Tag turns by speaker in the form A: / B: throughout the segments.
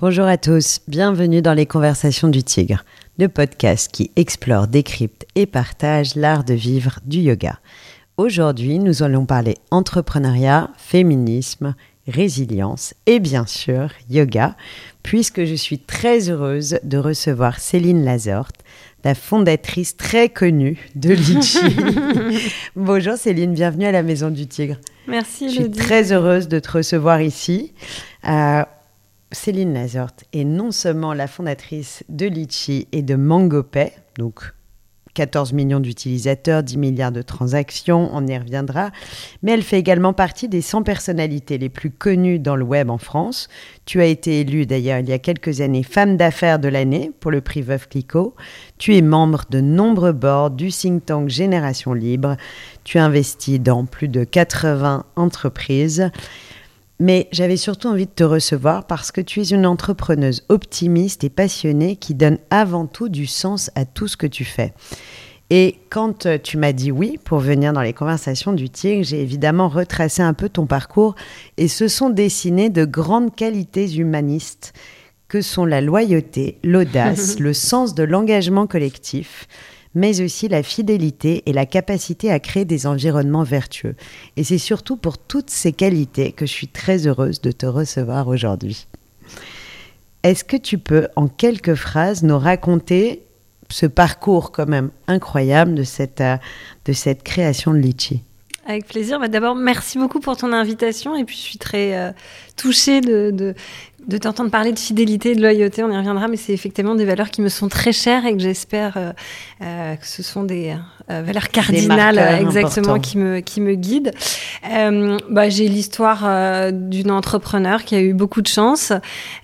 A: Bonjour à tous, bienvenue dans les Conversations du Tigre, le podcast qui explore, décrypte et partage l'art de vivre du yoga. Aujourd'hui, nous allons parler entrepreneuriat, féminisme, résilience et bien sûr yoga, puisque je suis très heureuse de recevoir Céline Lazorte, la fondatrice très connue de Litchi. Bonjour Céline, bienvenue à la Maison du Tigre.
B: Merci.
A: Je suis très heureuse de te recevoir ici. Euh, Céline Lazorte est non seulement la fondatrice de Litchi et de MangoPay, donc 14 millions d'utilisateurs, 10 milliards de transactions, on y reviendra, mais elle fait également partie des 100 personnalités les plus connues dans le web en France. Tu as été élue d'ailleurs il y a quelques années femme d'affaires de l'année pour le prix Veuve Clicquot. Tu es membre de nombreux boards du think tank Génération Libre. Tu as investi dans plus de 80 entreprises. Mais j'avais surtout envie de te recevoir parce que tu es une entrepreneuse optimiste et passionnée qui donne avant tout du sens à tout ce que tu fais. Et quand euh, tu m'as dit oui pour venir dans les conversations du Tigre, j'ai évidemment retracé un peu ton parcours et se sont dessinées de grandes qualités humanistes que sont la loyauté, l'audace, le sens de l'engagement collectif, mais aussi la fidélité et la capacité à créer des environnements vertueux. Et c'est surtout pour toutes ces qualités que je suis très heureuse de te recevoir aujourd'hui. Est-ce que tu peux, en quelques phrases, nous raconter ce parcours quand même incroyable de cette, euh, de cette création de Litchi?
B: Avec plaisir. Bah, d'abord, merci beaucoup pour ton invitation. Et puis, je suis très euh, touchée de, de, de t'entendre parler de fidélité et de loyauté. On y reviendra, mais c'est effectivement des valeurs qui me sont très chères et que j'espère euh, euh, que ce sont des euh, valeurs cardinales exactement qui me, qui me guident. bah, j'ai l'histoire d'une entrepreneur qui a eu beaucoup de chance.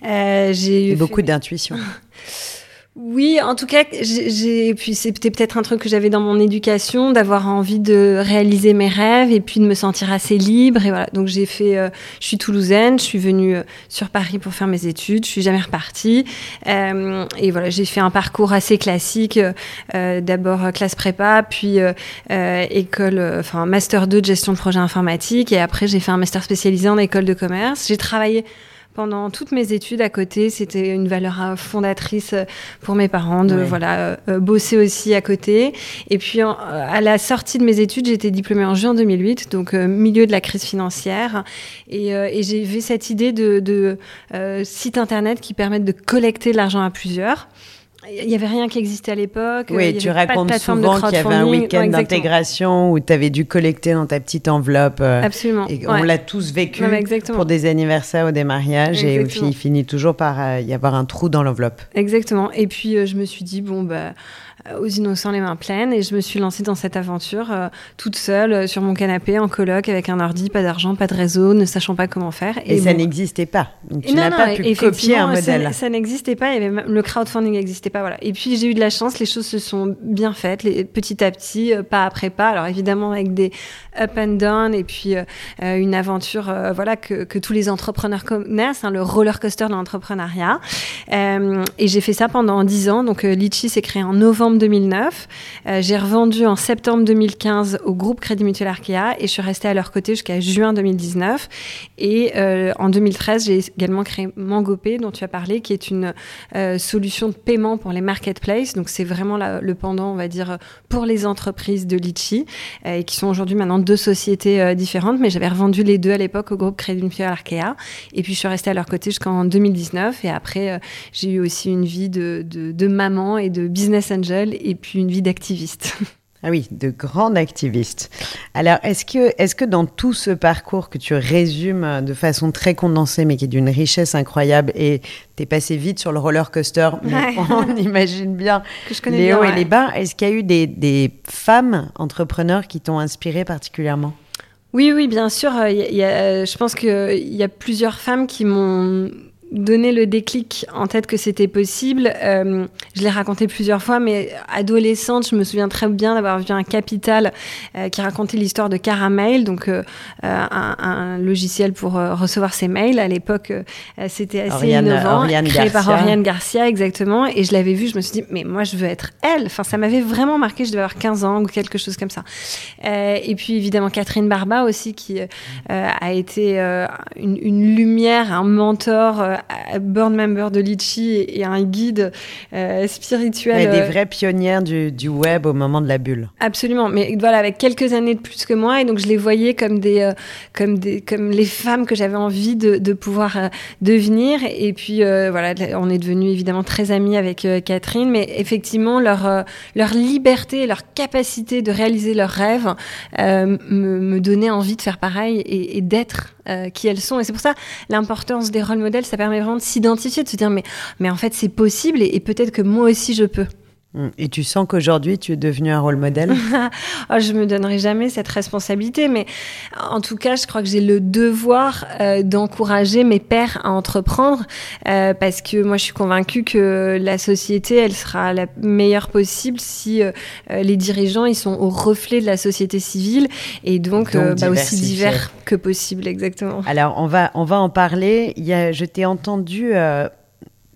A: j'ai eu beaucoup d'intuition.
B: Oui, en tout cas, j'ai puis c'était peut-être un truc que j'avais dans mon éducation, d'avoir envie de réaliser mes rêves et puis de me sentir assez libre et voilà. Donc j'ai fait, euh, je suis toulousaine, je suis venue euh, sur Paris pour faire mes études, je suis jamais repartie euh, et voilà, j'ai fait un parcours assez classique. Euh, D'abord classe prépa, puis école, enfin master 2 de gestion de projet informatique et après j'ai fait un master spécialisé en école de commerce. J'ai travaillé pendant toutes mes études à côté, c'était une valeur euh, fondatrice euh, pour mes parents de voilà euh, bosser aussi à côté. Et puis à la sortie de mes études, j'étais diplômée en juin 2008, donc milieu de la crise financière, et, et j'ai vu cette idée de, de site internet qui permettent de collecter l'argent à plusieurs. Il n'y avait rien qui existait à l'époque.
A: Oui, tu racontes souvent qu'il y avait un week-end d'intégration où tu avais dû collecter dans ta petite enveloppe.
B: Euh, Absolument.
A: Et on l'a tous vécu pour des anniversaires ou des mariages et il finit toujours par euh, y avoir un trou dans l'enveloppe.
B: Exactement. Et puis euh, je me suis dit, bon, bah aux innocents les mains pleines et je me suis lancée dans cette aventure euh, toute seule euh, sur mon canapé en coloc avec un ordi, pas d'argent, pas de réseau, ne sachant pas comment faire.
A: Et, ça n'existait pas. tu n'as pas pu copier un modèle.
B: Ça, n'existait pas. avait le crowdfunding n'existait pas. Voilà. Et puis j'ai eu de la chance. Les choses se sont bien faites, les, petit à petit, pas après pas. Alors évidemment avec des up and down et puis une aventure, voilà que, que, tous les entrepreneurs connaissent, hein, le roller coaster de l'entrepreneuriat. et j'ai fait ça pendant dix ans. Donc Litchi s'est créé en novembre 2009. Euh, j'ai revendu en septembre 2015 au groupe Crédit Mutuel Arkea et je suis restée à leur côté jusqu'à juin 2019. Et euh, en 2013, j'ai également créé MangoPay, dont tu as parlé, qui est une euh, solution de paiement pour les marketplaces. Donc c'est vraiment le pendant, on va dire, pour les entreprises de Litchi, et qui sont aujourd'hui maintenant deux sociétés différentes. Mais j'avais revendu les deux à l'époque au groupe Crédit Mutuel Arkea. Et puis je suis restée à leur côté jusqu'en 2019. Et après, j'ai eu aussi une vie de maman et de business angel et puis une vie d'activiste.
A: Ah oui, de grande activiste. Alors, est-ce que, est que dans tout ce parcours que tu résumes de façon très condensée, mais qui est d'une richesse incroyable, et tu es passé vite sur le roller coaster, mais on imagine bien que je les hauts et les bas, est-ce qu'il y a eu des, des femmes entrepreneurs qui t'ont inspiré particulièrement?
B: Oui, oui, bien sûr. Il y a, je pense qu'il y a plusieurs femmes qui m'ont donné le déclic en tête que c'était possible. Euh, je l'ai raconté plusieurs fois, mais adolescente, je me souviens très bien d'avoir vu un Capital euh, qui racontait l'histoire de Caramel, donc euh, un, un, logiciel pour recevoir ses mails. À l'époque, c'était assez innovant, créé par Oriane Garcia, exactement. Et je l'avais vu, je me suis dit, mais moi, je veux être elle. Enfin, ça m'avait vraiment marqué. Je devais avoir 15 ans ou quelque chose comme ça. et puis, évidemment, Catherine Barba aussi, qui a été une, une, lumière, un mentor board member de Litchi et, un guide spirituel.
A: des vraies pionnières du, du, web au moment de la bulle.
B: Absolument, mais voilà, avec quelques années de plus que moi, et donc je les voyais comme des, comme des, comme les femmes que j'avais envie de, de pouvoir devenir. Et puis voilà, on est devenus évidemment très amis avec Catherine, mais effectivement leur leur liberté, leur capacité de réaliser leurs rêves me, me donnait envie de faire pareil et, d'être euh, qui elles sont. Et c'est pour ça l'importance des rôles modèles, ça permet vraiment de s'identifier, de se dire mais, mais en fait c'est possible et peut-être que moi aussi je peux.
A: Mm. Et tu sens qu'aujourd'hui, tu es devenu un rôle modèle
B: oh, Je me donnerai jamais cette responsabilité, mais en tout cas, je crois que j'ai le devoir euh, d'encourager mes pères à entreprendre, euh, parce que moi, je suis convaincue que la société, elle sera la meilleure possible si euh, les dirigeants, ils sont au reflet de la société civile, et donc, bah, aussi divers que possible, exactement.
A: Alors, on va, on va en parler. Il y a, je t'ai entendu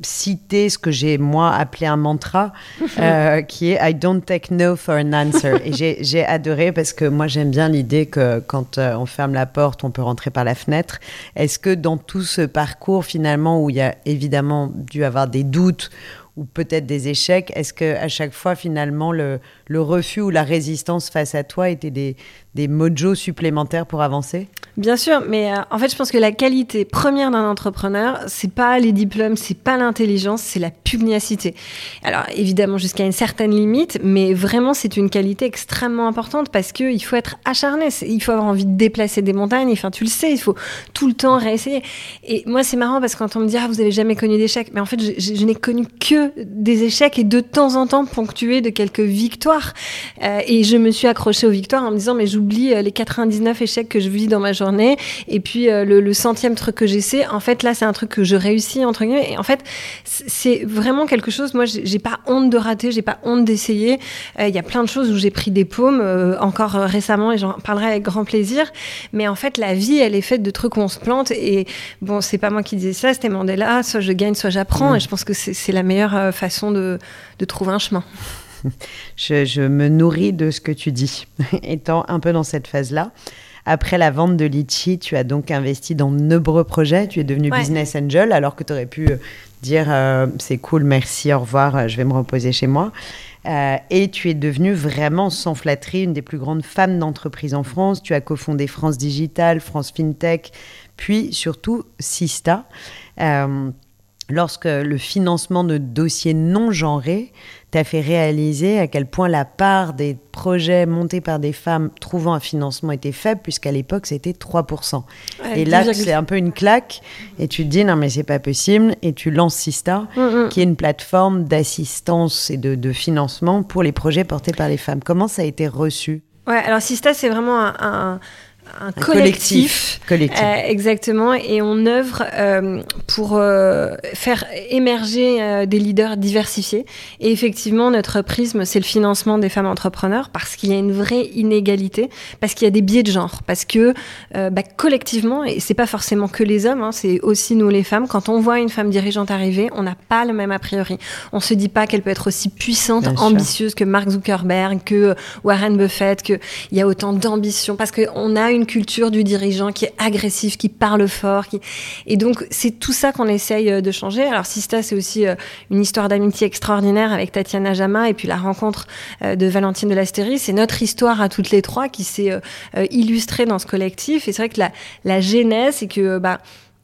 A: citer ce que j'ai moi appelé un mantra euh, qui est I don't take no for an answer et j'ai adoré parce que moi j'aime bien l'idée que quand euh, on ferme la porte on peut rentrer par la fenêtre. Est-ce que dans tout ce parcours finalement où il y a évidemment dû avoir des doutes ou peut-être des échecs, est-ce que à chaque fois finalement le, le refus ou la résistance face à toi étaient des, des mojos supplémentaires pour avancer
B: Bien sûr, mais euh, en fait, je pense que la qualité première d'un entrepreneur, c'est pas les diplômes, c'est pas l'intelligence, c'est la pugnacité. Alors évidemment jusqu'à une certaine limite, mais vraiment c'est une qualité extrêmement importante parce que il faut être acharné, il faut avoir envie de déplacer des montagnes. Enfin, tu le sais, il faut tout le temps réessayer. Et moi, c'est marrant parce que quand on me dit ah vous avez jamais connu d'échecs, mais en fait, je, je, n'ai connu que des échecs et de temps en temps ponctués de quelques victoires. Euh, et je me suis accrochée aux victoires en me disant mais je j'oublie euh, les 99 échecs que je vis dans ma journée et puis euh, le, centième truc que j'essaie, en fait là c'est un truc que je réussis entre guillemets et en fait c'est vraiment quelque chose moi j'ai pas honte de rater, j'ai pas honte d'essayer. Euh, il y a plein de choses où j'ai pris des paumes encore récemment et j'en parlerai avec grand plaisir, mais en fait la vie elle est faite de trucs où on se plante et bon c'est pas moi qui disais ça, c'était Mandela, soit je gagne soit j'apprends mmh. et je pense que c'est la meilleure façon de, de trouver un chemin.
A: je, me nourris de ce que tu dis, étant un peu dans cette phase-là. Après la vente de Litchi, tu as donc investi dans de nombreux projets. Tu es devenu business angel alors que tu aurais pu euh, dire euh, c'est cool, merci, au revoir, euh, je vais me reposer chez moi. et tu es devenue vraiment sans flatterie une des plus grandes femmes d'entreprise en France. Tu as cofondé France Digital, France FinTech, puis surtout Sista. Lorsque le financement de dossiers non genrés t'a fait réaliser à quel point la part des projets montés par des femmes trouvant un financement était faible, puisqu'à l'époque, c'était 3%. et là, c'est un peu une claque, et tu te dis, non, mais c'est pas possible, et tu lances Sista, mm, mm. qui est une plateforme d'assistance et de, de, financement pour les projets portés par les femmes. Comment ça a été reçu?
B: Ouais, alors Sista, c'est vraiment un un, collectif,
A: collectif.
B: Euh, exactement. Et on œuvre euh, pour euh, faire émerger des leaders diversifiés. Et effectivement notre prisme c'est le financement des femmes entrepreneurs parce qu'il y a une vraie inégalité parce qu'il y a des biais de genre parce que bah, collectivement et c'est pas forcément que les hommes hein, c'est aussi nous les femmes quand on voit une femme dirigeante arriver on n'a pas le même a priori. On se dit pas qu'elle peut être aussi puissante ambitieuse que Mark Zuckerberg que Warren Buffett que il y a autant d'ambition parce que on a une une culture du dirigeant qui est agressif, qui parle fort. Et donc, c'est tout ça qu'on essaye euh, de changer. Alors, Sista, c'est aussi euh, une histoire d'amitié extraordinaire avec Tatiana Jama et puis la rencontre euh, de Valentine de l'Astérie. C'est notre histoire à toutes les trois qui s'est illustrée dans ce collectif. Et c'est vrai que la, la genèse, c'est que, bah,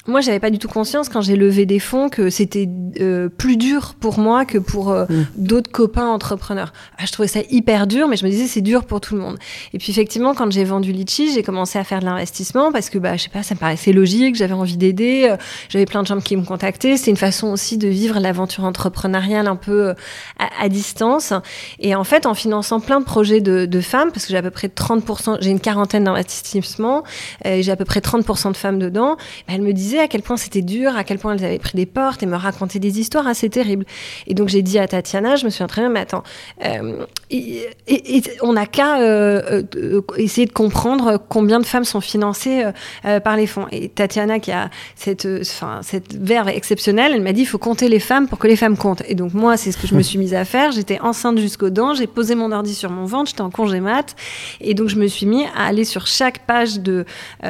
B: moi, j'avais pas du tout conscience quand j'ai levé des fonds que c'était euh, plus dur pour moi que pour euh, mm. d'autres copains entrepreneurs. Ah, je trouvais ça hyper dur, mais je me disais c'est dur pour tout le monde. Et puis effectivement, quand j'ai vendu Litchi, j'ai commencé à faire de l'investissement parce que bah je sais pas, ça me paraissait logique, j'avais envie d'aider, euh, j'avais plein de gens qui me contactaient. C'est une façon aussi de vivre l'aventure entrepreneuriale un peu à, à, distance. Et en fait, en finançant plein de projets de, de femmes, parce que j'ai à peu près 30%, j'ai une quarantaine d'investissements, j'ai à peu près 30% de femmes dedans, bah, elles me à quel point c'était dur, à quel point elles avaient pris des portes et me racontaient des histoires assez terribles. Et donc j'ai dit à Tatiana, je me suis entraînée, mais attends, euh, on n'a qu'à euh, euh, essayer de comprendre combien de femmes sont financées par les fonds. Et Tatiana, qui a cette, enfin, cette verve exceptionnelle, elle m'a dit il faut compter les femmes pour que les femmes comptent. Et donc moi, c'est ce que je me suis mise à faire. J'étais enceinte jusqu'aux dents, j'ai posé mon ordi sur mon ventre, j'étais en congé mat, et donc je me suis mis à aller sur chaque page de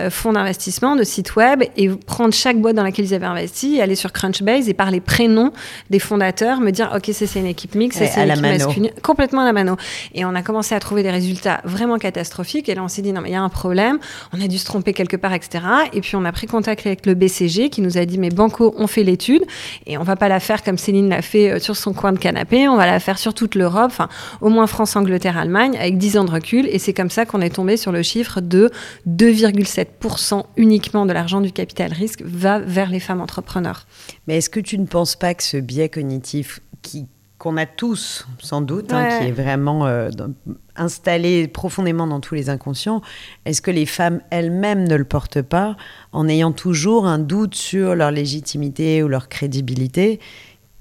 B: fonds d'investissement, de site web, et prendre chaque boîte dans laquelle ils avaient investi, aller sur Crunchbase et par les prénoms des fondateurs, me dire, OK, ça c'est une équipe mixte, ça c'est une équipe masculine, complètement à la mano. Et on a commencé à trouver des résultats vraiment catastrophiques. Et là, on s'est dit, non, mais il y a un problème, on a dû se tromper quelque part, etc. Et puis, on a pris contact avec le BCG qui nous a dit, mais Banco, on fait l'étude et on va pas la faire comme Céline l'a fait euh, sur son coin de canapé, on va la faire sur toute l'Europe, enfin, au moins France, Angleterre, Allemagne, avec 10 ans de recul. Et c'est comme ça qu'on est tombé sur le chiffre de 2,7% uniquement de l'argent du capital risque va vers les femmes entrepreneurs.
A: Mais est-ce que tu ne penses pas que ce biais cognitif qui qu'on a tous, sans doute, hein, qui est vraiment euh, installé profondément dans tous les inconscients, est-ce que les femmes elles-mêmes ne le portent pas en ayant toujours un doute sur leur légitimité ou leur crédibilité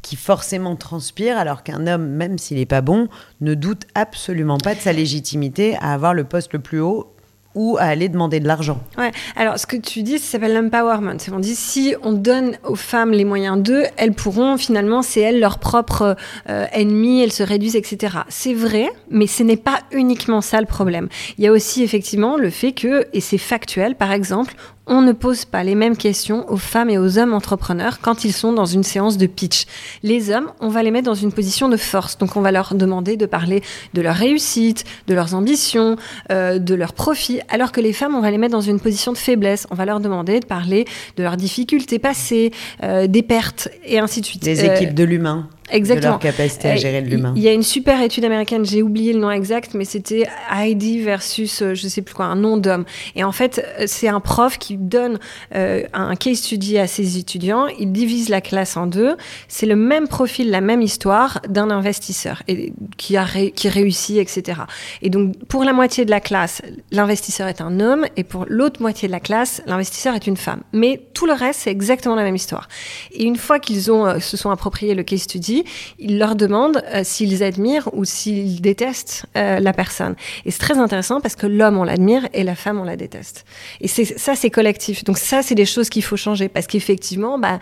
A: qui forcément transpire, alors qu'un homme, même s'il n'est pas bon, ne doute absolument pas de sa légitimité à avoir le poste le plus haut ou à aller demander de l'argent.
B: Ouais. Alors, ce que tu dis, ça s'appelle l'empowerment. On dit si on donne aux femmes les moyens d'eux, elles pourront finalement, c'est elles leur propre euh, ennemi, elles se réduisent, etc. C'est vrai, mais ce n'est pas uniquement ça le problème. Il y a aussi effectivement le fait que, et c'est factuel, par exemple, on ne pose pas les mêmes questions aux femmes et aux hommes entrepreneurs quand ils sont dans une séance de pitch. Les hommes, on va les mettre dans une position de force. Donc on va leur demander de parler de leur réussite, de leurs ambitions, euh, de leurs profits, alors que les femmes, on va les mettre dans une position de faiblesse. On va leur demander de parler de leurs difficultés passées, euh, des pertes et ainsi de suite.
A: Des équipes euh, de l'humain.
B: Exactement.
A: leur capacité à gérer l'humain.
B: Il y a une super étude américaine, j'ai oublié le nom exact, mais c'était Heidi versus, euh, je sais plus quoi, un nom d'homme. Et en fait, euh, c'est un prof qui donne euh, un case study à ses étudiants. Il divise la classe en deux. C'est le même profil, la même histoire d'un investisseur et, qui, a qui réussit, etc. Et donc, pour la moitié de la classe, l'investisseur est un homme, et pour l'autre moitié de la classe, l'investisseur est une femme. Mais tout le reste, c'est exactement la même histoire. Et une fois qu'ils ont se sont appropriés le case study, il leur demande euh, s'ils admirent ou s'ils détestent euh, la personne. Et c'est très intéressant parce que l'homme, on l'admire et la femme, on la déteste. Et ça, c'est collectif. Donc ça, c'est des choses qu'il faut changer parce qu'effectivement, bah,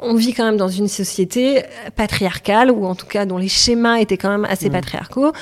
B: on vit quand même dans une société euh, patriarcale ou en tout cas dont les schémas étaient quand même assez mmh. patriarcaux.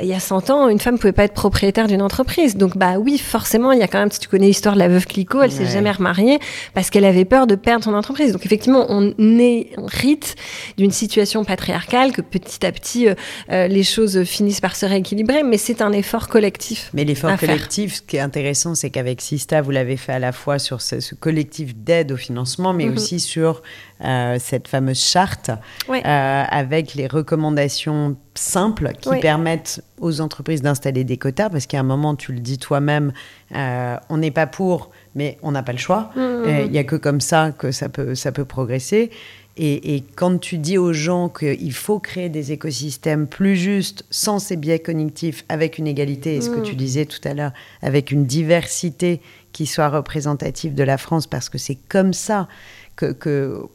B: il y a 100 ans, une femme pouvait pas être propriétaire d'une entreprise. Donc bah oui, forcément, il y a quand même, si tu connais l'histoire de la veuve Clicquot, elle s'est jamais remariée parce qu'elle avait peur de perdre son entreprise. Donc effectivement, on hérite d'une situation patriarcale, que petit à petit, euh, euh, les choses finissent par se rééquilibrer, mais c'est un effort collectif.
A: Mais l'effort collectif, ce qui est intéressant, c'est qu'avec Sista, vous l'avez fait à la fois sur ce, collectif d'aide au financement, mais mhm. aussi sur euh, cette fameuse charte avec les recommandations simples qui permettent aux entreprises d'installer des quotas, parce qu'à un moment, tu le dis toi-même, on n'est pas pour, mais on n'a pas le choix. Mhm. Il n'y a que comme ça que ça peut, ça peut progresser. Et, quand tu dis aux gens qu'il faut créer des écosystèmes plus justes, sans ces biais cognitifs, avec une égalité, et ce que mm. tu disais tout à l'heure, avec une diversité qui soit représentative de la France, parce que c'est comme ça que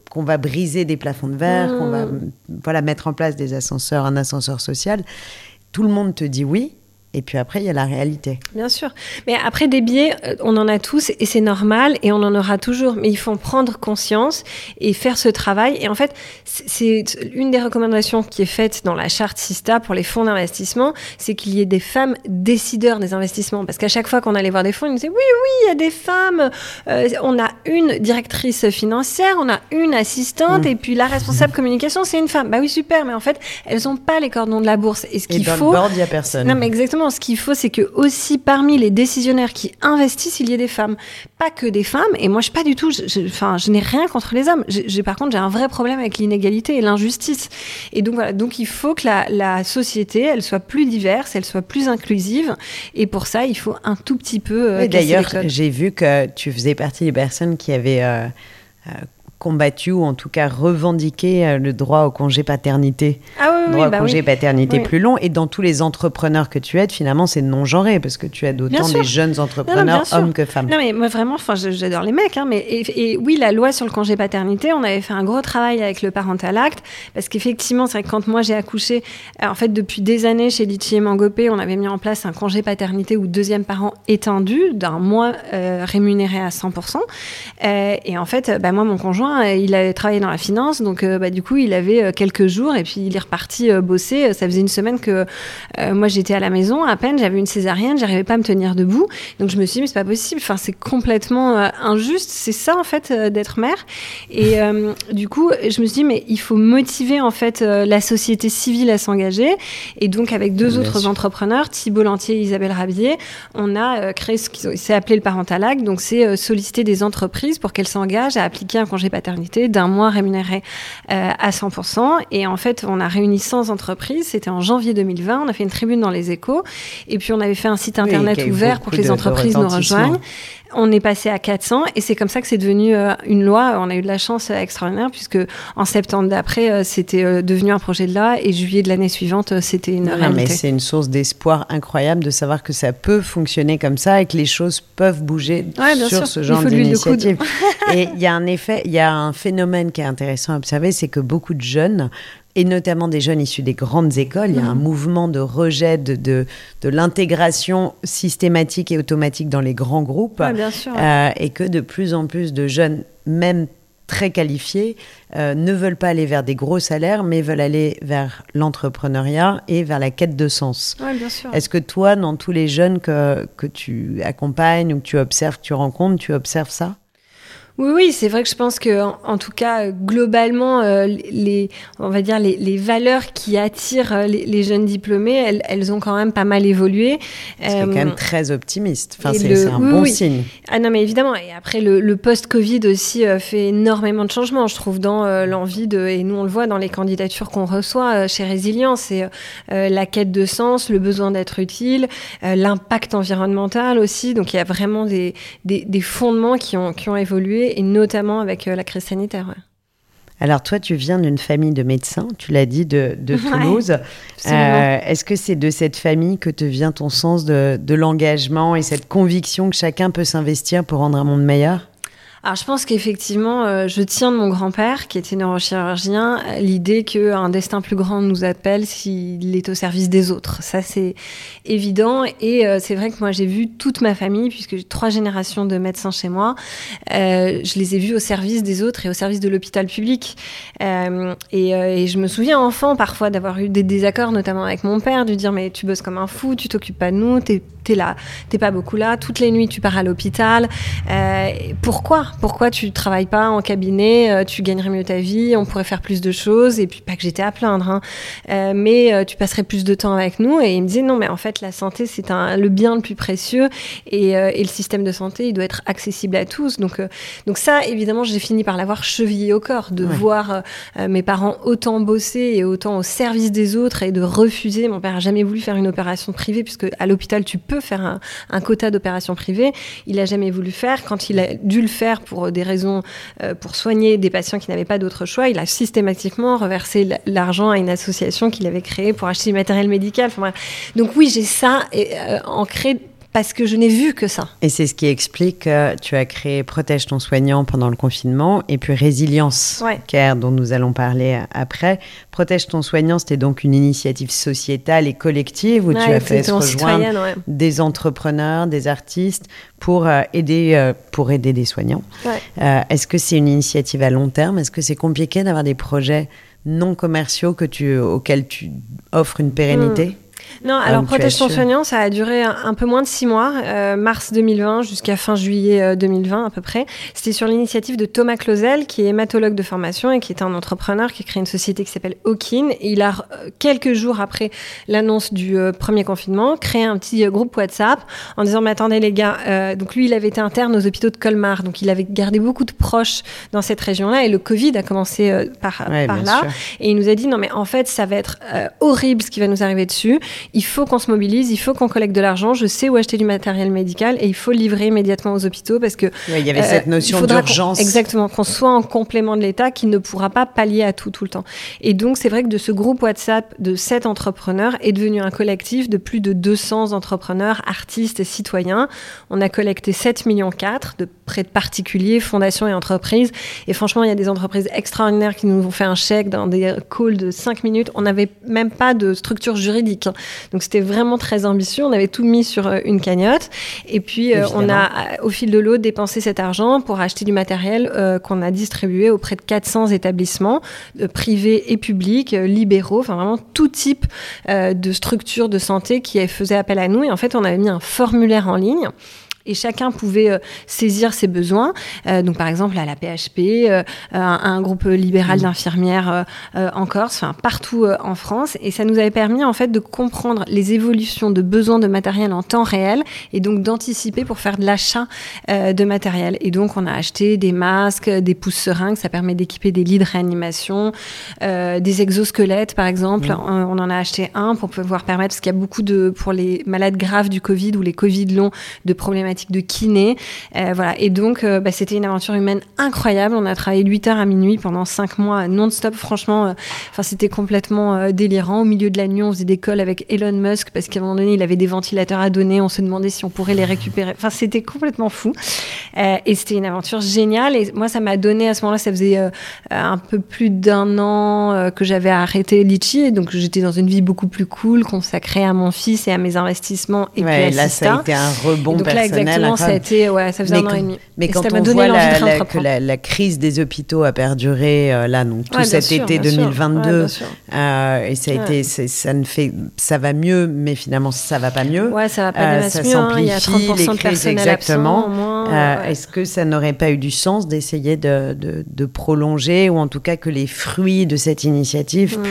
A: qu'on va briser des plafonds de verre, qu'on va mm. voilà mettre en place des ascenseurs, un ascenseur social. Tout le monde te dit oui, et puis après, il y a la réalité.
B: Bien sûr. Mais après, des biais, euh, on en a tous et c'est normal et on en aura toujours. Mais il faut en prendre conscience et faire ce travail. Et en fait, c'est une des recommandations qui est faite dans la charte SISTA pour les fonds d'investissement, c'est qu'il y ait des femmes décideurs des investissements. Parce qu'à chaque fois qu'on allait voir des fonds, ils nous disaient oui, oui, il y a des femmes. Euh, on a une directrice financière, on a une assistante mmh. et puis la responsable communication, c'est une femme. Bah oui, super. Mais en fait, elles n'ont pas les cordons de la bourse.
A: Et ce qu'il faut. Le board, il n'y a personne.
B: Non, mais exactement ce qu'il faut, c'est que aussi parmi les décisionnaires qui investissent, il y ait des femmes. Pas que des femmes. Et moi, je pas du tout. Enfin, je, n'ai rien contre les hommes. J'ai par contre, j'ai un vrai problème avec l'inégalité et l'injustice. Et donc voilà. Donc il faut que la, société, elle soit plus diverse, elle soit plus inclusive. Et pour ça, il faut un tout petit peu.
A: Euh, D'ailleurs, j'ai vu que tu faisais partie des personnes qui avaient euh, euh, combattu ou en tout cas revendiqué euh, le droit au congé paternité.
B: Ah oui,
A: droit au
B: bah
A: congé paternité plus long. Et dans tous les entrepreneurs que tu aides, finalement, c'est non genré parce que tu aides autant des jeunes entrepreneurs, hommes que femmes.
B: Non, mais moi vraiment, j'adore les mecs. Hein, mais et, oui, la loi sur le congé paternité, on avait fait un gros travail avec le parental act parce qu'effectivement, c'est vrai que quand moi j'ai accouché, en fait, depuis des années chez Litchi et Mangopé, on avait mis en place un congé paternité ou deuxième parent étendu d'un mois euh, rémunéré à 100%. Euh, et en fait, bah, moi, mon conjoint, rejoint, il avait travaillé dans la finance, donc bah, du coup, il avait quelques jours et puis il est reparti bosser. Ça faisait une semaine que moi j'étais à la maison, à peine, j'avais une césarienne, j'arrivais pas à me tenir debout. Donc je me suis dit, mais c'est pas possible, enfin, c'est complètement injuste. C'est ça en fait d'être mère. Et du coup, je me suis dit, mais il faut motiver en fait la société civile à s'engager. Et donc, avec deux autres entrepreneurs, Thibault Lantier et Isabelle Rabier, on a créé ce qui s'est appelé le Parental Act. Donc, c'est solliciter des entreprises pour qu'elles s'engagent à appliquer un congé paternité d'un mois rémunéré à 100%. Et en fait, on a réuni 100 entreprises. C'était en janvier 2020. On a fait une tribune dans les échos. Et puis, on avait fait un site internet ouvert pour que les entreprises nous rejoignent. On est passé à 400 et c'est comme ça que c'est devenu euh, une loi. On a eu de la chance euh, extraordinaire puisque en septembre d'après, euh, c'était devenu un projet de loi et juillet de l'année suivante, c'était une réalité.
A: mais c'est une source d'espoir incroyable de savoir que ça peut fonctionner comme ça et que les choses peuvent bouger sur ce genre d'initiative. et il y a un effet, il y a un phénomène qui est intéressant à observer, c'est que beaucoup de jeunes et notamment des jeunes issus des grandes écoles. Il y a un mhm. mouvement de rejet de, de, l'intégration systématique et automatique dans les grands groupes.
B: bien sûr.
A: Euh, et que de plus en plus de jeunes, même très qualifiés, euh, ne veulent pas aller vers des gros salaires, mais veulent aller vers l'entrepreneuriat et vers la quête de sens.
B: bien sûr.
A: Est-ce que toi, dans tous les jeunes que, que tu accompagnes ou que tu observes, que tu rencontres, tu observes ça?
B: Oui, oui, c'est vrai que je pense que, en, tout cas, globalement, euh, les, on va dire les, les valeurs qui attirent euh, les, jeunes diplômés, elles, elles, ont quand même pas mal évolué.
A: C'est quand même euh, très optimiste. Enfin, c'est un bon signe.
B: Ah non, mais évidemment. Et après, le, le post-Covid aussi fait énormément de changements, je trouve, dans l'envie de, et nous on le voit dans les candidatures qu'on reçoit chez Résilience, c'est la quête de sens, le besoin d'être utile, l'impact environnemental aussi. Donc il y a vraiment des, des, des fondements qui ont, qui ont évolué et notamment avec euh, la crise sanitaire.
A: Alors toi, tu viens d'une famille de médecins, tu l'as dit, de, Toulouse. Euh, est-ce que c'est de cette famille que te vient ton sens de, de l'engagement et cette conviction que chacun peut s'investir pour rendre un monde meilleur?
B: Alors je pense qu'effectivement, euh, je tiens de mon grand-père, qui était neurochirurgien, l'idée qu'un destin plus grand nous appelle s'il est au service des autres. Ça, c'est évident. Et euh, c'est vrai que moi, j'ai vu toute ma famille, puisque j'ai trois générations de médecins chez moi, euh, je les ai vus au service des autres et au service de l'hôpital public. Et, et, je me souviens, enfant, parfois, d'avoir eu des désaccords, notamment avec mon père, de dire, mais tu bosses comme un fou, tu t'occupes pas de nous, t'es t'es là, t'es pas beaucoup là, toutes les nuits tu pars à l'hôpital. Euh, pourquoi? Pourquoi tu travailles pas en cabinet? Euh, Tu gagnerais mieux ta vie, on pourrait faire plus de choses. Et puis pas que j'étais à plaindre, hein. euh, mais tu passerais plus de temps avec nous. Et il me disait non, mais en fait la santé c'est le bien le plus précieux et, le système de santé il doit être accessible à tous. Donc donc ça évidemment j'ai fini par l'avoir chevillé au corps de voir mes parents autant bosser et autant au service des autres et de refuser. Mon père a jamais voulu faire une opération privée puisque à l'hôpital tu peux faire un, quota d'opérations privées. Il n'a jamais voulu faire. Quand il a dû le faire pour des raisons, euh, pour soigner des patients qui n'avaient pas d'autre choix, il a systématiquement reversé l'argent à une association qu'il avait créée pour acheter du matériel médical. Donc oui, j'ai ça euh, ancré parce que je n'ai vu que ça.
A: Et c'est ce qui explique que tu as créé Protège ton soignant pendant le confinement et puis Résilience Care dont nous allons parler après. Protège ton soignant, c'était donc une initiative sociétale et collective où tu as fait se rejoindre des entrepreneurs, des artistes pour euh, aider euh, pour aider des soignants. Euh, est-ce que c'est une initiative à long terme? Est-ce que c'est compliqué d'avoir des projets non commerciaux que tu, auxquels tu offres une pérennité? Hmm.
B: Non, alors Protège ton soignant, ça a duré un, peu moins de six mois, euh, mars 2020 jusqu'à fin juillet 2020 euh, à peu près. C'était sur l'initiative de Thomas Clausel, qui est hématologue de formation et qui est un entrepreneur qui a créé une société qui s'appelle Hawkin. Et il a, euh, quelques jours après l'annonce du premier confinement, créé un petit groupe WhatsApp en disant, mais attendez les gars, donc lui, il avait été interne aux hôpitaux de Colmar, donc il avait gardé beaucoup de proches dans cette région-là et le Covid a commencé par, par là. Et il nous a dit, non mais en fait, ça va être horrible ce qui va nous arriver dessus il faut qu'on se mobilise, il faut qu'on collecte de l'argent. Je sais où acheter du matériel médical et il faut livrer immédiatement aux hôpitaux parce que
A: il y avait cette euh, notion d'urgence.
B: Exactement, qu'on soit en complément de l'État qui ne pourra pas pallier à tout tout le temps. Et donc c'est vrai que de ce groupe WhatsApp de sept entrepreneurs est devenu un collectif de plus de 200 entrepreneurs, artistes et citoyens. On a collecté 7 millions 4 de près de particuliers, fondations et entreprises. Et franchement, il y a des entreprises extraordinaires qui nous ont fait un chèque dans des calls de 5 minutes. On n'avait même pas de structure juridique. Donc c'était vraiment très ambitieux. On avait tout mis sur euh, une cagnotte. Et puis on a, au fil de l'eau, dépensé cet argent pour acheter du matériel qu'on a distribué auprès de 400 établissements privés et publics, libéraux, enfin vraiment tout type de structures de santé qui faisaient appel à nous. Et en fait, on avait mis un formulaire en ligne et chacun pouvait euh, saisir ses besoins. Euh, donc, par exemple, à la PHP, euh, un, groupe libéral mmh. d'infirmières en Corse, enfin partout en France. Et ça nous avait permis en fait de comprendre les évolutions de besoins de matériel en temps réel et donc d'anticiper pour faire de l'achat de matériel. Et donc, on a acheté des masques, des pousses seringues, ça permet d'équiper des lits de réanimation, des exosquelettes, par exemple. Mmh. On, on, en a acheté un pour pouvoir permettre, parce qu'il y a beaucoup de, pour les malades graves du Covid ou les Covid longs, de problématiques de kiné. Euh, voilà. Et donc, euh, bah, c'était une aventure humaine incroyable. On a travaillé 8 heures à minuit pendant 5 mois non-stop. Franchement, euh, enfin, c'était complètement délirant. Au milieu de la nuit, on faisait des calls avec Elon Musk parce qu'à un moment donné, il avait des ventilateurs à donner. On se demandait si on pourrait les récupérer. Enfin, c'était complètement fou. et c'était une aventure géniale. Et moi, ça m'a donné à ce moment-là, ça faisait un peu plus d'un an que j'avais arrêté Litchi. Et donc, j'étais dans une vie beaucoup plus cool, consacrée à mon fils et à mes investissements. Et
A: puis là, ça a été un rebond personnel
B: exactement, ça, a été, ouais, ça faisait un an et demi.
A: Mais quand on voit la, que la, crise des hôpitaux a perduré euh, là, donc tout cet été 2022, euh, et ça a été, ça ne fait, ça va mieux, mais finalement ça va pas mieux.
B: Ouais, ça va pas euh, ça mieux. Hein, il y a 30% de exactement.
A: Euh, Est-ce que ça n'aurait pas eu du sens d'essayer de, de, de, prolonger, ou en tout cas que les fruits de cette initiative mm.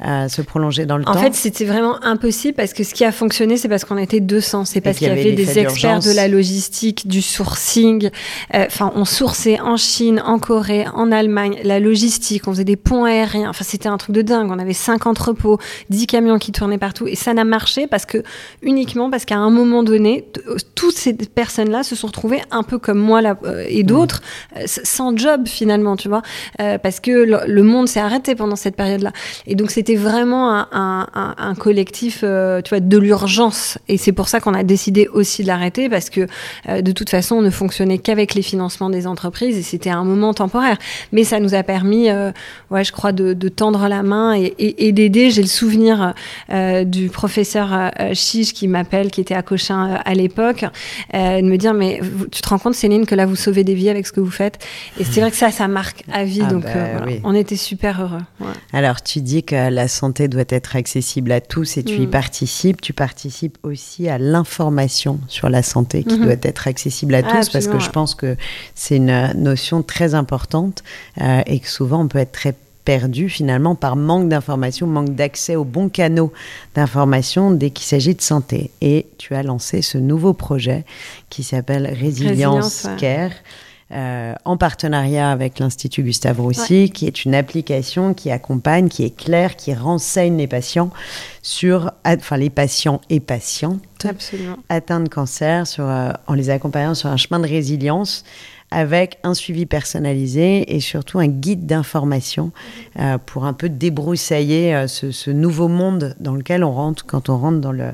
A: Puissent se prolonger dans le
B: temps.
A: En
B: fait, c'était vraiment impossible parce que ce qui a fonctionné, c'est parce qu'on était 200. C'est parce qu'il y avait, des experts de la logistique, du sourcing. Euh, enfin, on sourçait en Chine, en Corée, en Allemagne, la logistique. On faisait des ponts aériens. Enfin, c'était un truc de dingue. On avait cinq entrepôts, 10 camions qui tournaient partout. Et ça n'a marché parce que, uniquement parce qu'à un moment donné, euh, toutes ces personnes-là se sont retrouvées un peu comme moi là, euh, et d'autres, sans job finalement, tu vois. parce que le, le monde s'est arrêté pendant cette période-là. Et donc, c'était vraiment un, collectif, euh, tu vois, de l'urgence. Et c'est pour ça qu'on a décidé aussi de l'arrêter parce que euh, de toute façon, on ne fonctionnait qu'avec les financements des entreprises et c'était un moment temporaire. Mais ça nous a permis, euh, ouais, je crois, de, tendre la main et, d'aider. J'ai le souvenir du professeur Chiche qui m'appelle, qui était à Cochin à l'époque, de me dire mais tu te rends compte, Céline, que là vous sauvez des vies avec ce que vous faites? Et c'est vrai que ça, ça marque à vie. Ah donc bah on était super heureux.
A: Alors tu dis que la la santé doit être accessible à tous et tu y mm. participes. Tu participes aussi à l'information sur la santé qui mm-hmm. doit être accessible à tous parce que je pense que c'est une notion très importante euh, et que souvent on peut être très perdu finalement par manque d'information, manque d'accès aux bons canaux d'information dès qu'il s'agit de santé. Et tu as lancé ce nouveau projet qui s'appelle Résilience, Care. Euh, en partenariat avec l'Institut Gustave Roussy, qui est une application qui accompagne, qui est claire, qui renseigne les patients sur, enfin les patients et patientes atteints de cancer, sur, euh, en les accompagnant sur un chemin de résilience avec un suivi personnalisé et surtout un guide d'information euh, pour un peu débroussailler ce, ce, nouveau monde dans lequel on rentre quand on rentre dans le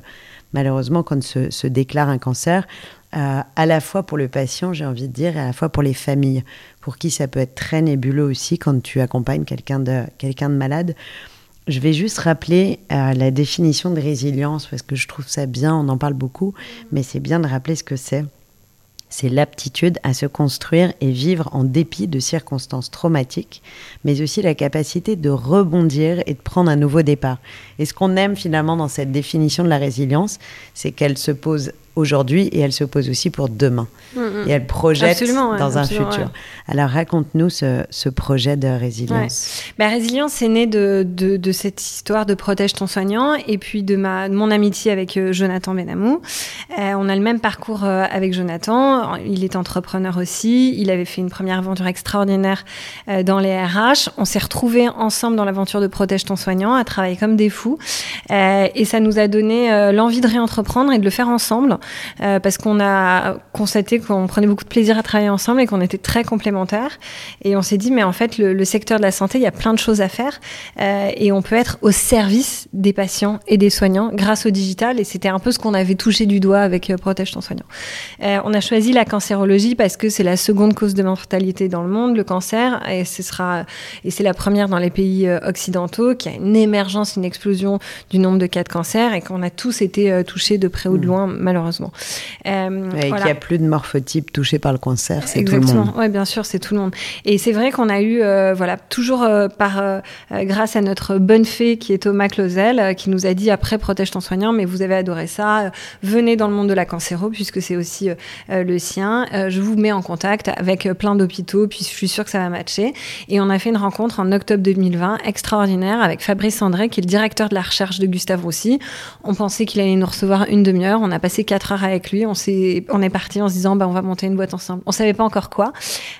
A: malheureusement quand se, se déclare un cancer euh, à la fois pour le patient, j'ai envie de dire, et à la fois pour les familles, pour qui ça peut être très nébuleux aussi quand tu accompagnes quelqu'un de, de malade. Je vais juste rappeler euh, la définition de résilience, parce que je trouve ça bien, on en parle beaucoup, mais c'est bien de rappeler ce que c'est. C'est l'aptitude à se construire et vivre en dépit de circonstances traumatiques, mais aussi la capacité de rebondir et de prendre un nouveau départ. Et ce qu'on aime finalement dans cette définition de la résilience, c'est qu'elle se pose aujourd'hui et elle se pose aussi pour demain. Mm, mm. Et elle projette dans un futur. Alors raconte-nous ce, projet de résilience.
B: Bah, résilience est né de, de, cette histoire de protège ton soignant et puis de, ma, mon amitié avec euh, Jonathan Benamou. Euh, on a le même parcours euh, avec Jonathan. Il est entrepreneur aussi. Il avait fait une première aventure extraordinaire dans les RH. On s'est retrouvés ensemble dans l'aventure de protège ton soignant à travailler comme des fous. Et ça nous a donné l'envie de réentreprendre et de le faire ensemble. parce qu'on a constaté qu'on prenait beaucoup de plaisir à travailler ensemble et qu'on était très complémentaires. Et on s'est dit, mais en fait, le, secteur de la santé, il y a plein de choses à faire et on peut être au service des patients et des soignants grâce au digital. Et c'était un peu ce qu'on avait touché du doigt avec Protège ton soignant. on a choisi la cancérologie parce que c'est la seconde cause de mortalité dans le monde, le cancer, et ce sera et c'est la première dans les pays euh, occidentaux qui a une émergence, une explosion du nombre de cas de cancer et qu'on a tous été euh, touchés de près ou de mmh. loin, malheureusement.
A: Euh, et qu'il n'y a plus de morphotype touché par le cancer, c'est tout le monde.
B: Oui, bien sûr, c'est tout le monde. Et c'est vrai qu'on a eu, voilà, toujours par, grâce à notre bonne fée qui est Thomas Clausel, qui nous a dit après protège ton soignant, mais vous avez adoré ça, venez dans le monde de la cancéro puisque c'est aussi le sien. je vous mets en contact avec plein d'hôpitaux, puis je suis sûre que ça va matcher. Et on a fait une rencontre en octobre 2020 extraordinaire avec Fabrice André, qui est le directeur de la recherche de Gustave Roussy. On pensait qu'il allait nous recevoir une demi-heure. On a passé quatre heures avec lui. On, est, on est parti en se disant, bah, on va monter une boîte ensemble. On savait pas encore quoi,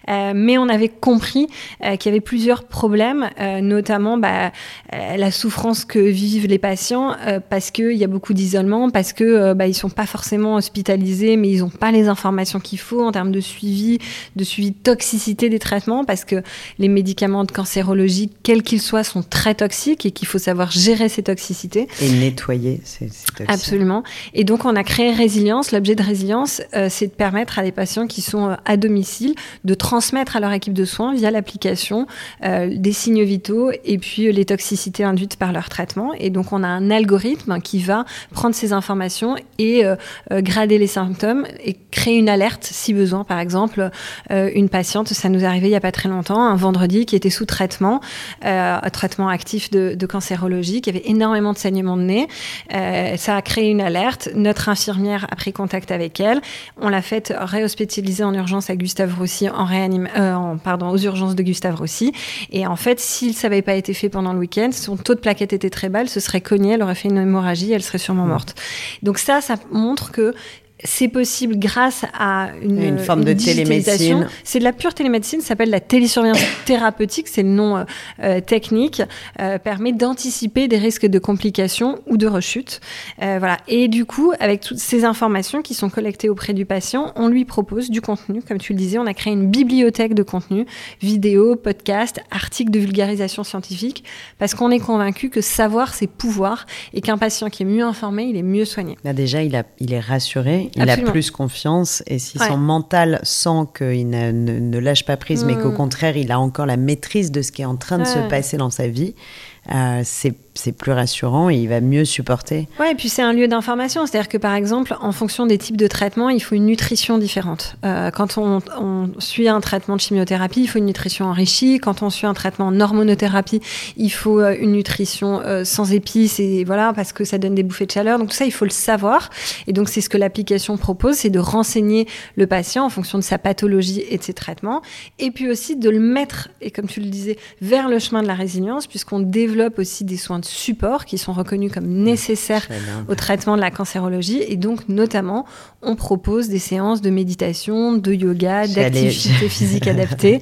B: euh, mais on avait compris euh, qu'il y avait plusieurs problèmes, euh, notamment bah, la souffrance que vivent les patients parce qu'il y a beaucoup d'isolement, parce que bah, ils sont pas forcément hospitalisés, mais ils n'ont pas les informations qu'il faut en termes de suivi, de suivi de toxicité des traitements, parce que les médicaments de cancérologie, quels qu'ils soient, sont très toxiques et qu'il faut savoir gérer ces toxicités.
A: Et nettoyer ces, toxiques.
B: Absolument. Et donc, on a créé Résilience. L'objet de Résilience, euh, c'est de permettre à des patients qui sont euh, à domicile de transmettre à leur équipe de soins via l'application euh, des signes vitaux et puis les toxicités induites par leur traitement. Et donc, on a un algorithme qui va prendre ces informations et grader les symptômes et créer une alerte si besoin. Par exemple, une patiente, ça nous est arrivé il n'y a pas très longtemps, un vendredi, qui était sous traitement, euh, traitement actif de, de, cancérologie, qui avait énormément de saignements de nez. Euh, ça a créé une alerte. Notre infirmière a pris contact avec elle. On l'a fait réhospitaliser en urgence à Gustave Roussy, en réanim euh, en, pardon, aux urgences de Gustave Roussy. Et en fait, si ça n'avait pas été fait pendant le week-end, son taux de plaquettes était très bas, elle se serait cognée, elle aurait fait une hémorragie, elle serait sûrement morte. Donc ça, ça montre que c'est possible grâce à une,
A: une forme de télémédecine.
B: C'est de la pure télémédecine, ça s'appelle la télésurveillance thérapeutique, c'est le nom euh, euh, technique, euh, permet d'anticiper des risques de complications ou de rechute. voilà. Et du coup, avec toutes ces informations qui sont collectées auprès du patient, on lui propose du contenu. Comme tu le disais, on a créé une bibliothèque de contenu, vidéos, podcasts, articles de vulgarisation scientifique, parce qu'on est convaincu que savoir, c'est pouvoir, et qu'un patient qui est mieux informé, il est mieux soigné.
A: Là déjà, il, a, il est rassuré il a plus confiance et si son mental sent qu'il ne, ne, lâche pas prise, mais qu'au mm. contraire, il a encore la maîtrise de ce qui est en train de se passer dans sa vie, euh, c'est c'est plus rassurant et il va mieux supporter.
B: Ouais, et puis c'est un lieu d'information. C'est-à-dire que par exemple, en fonction des types de traitements, il faut une nutrition différente. Euh, quand on, suit un traitement de chimiothérapie, il faut une nutrition enrichie. Quand on suit un traitement en hormonothérapie, il faut euh, une nutrition euh, sans épices et voilà parce que ça donne des bouffées de chaleur. Donc tout ça, il faut le savoir. Et donc c'est ce que l'application propose, c'est de renseigner le patient en fonction de sa pathologie et de ses traitements, et puis aussi de le mettre et comme tu le disais vers le chemin de la résilience, puisqu'on développe aussi des soins de supports qui sont reconnus comme nécessaires au traitement de la cancérologie. Et donc, notamment, on propose des séances de méditation, de yoga, d'activité physique adaptée.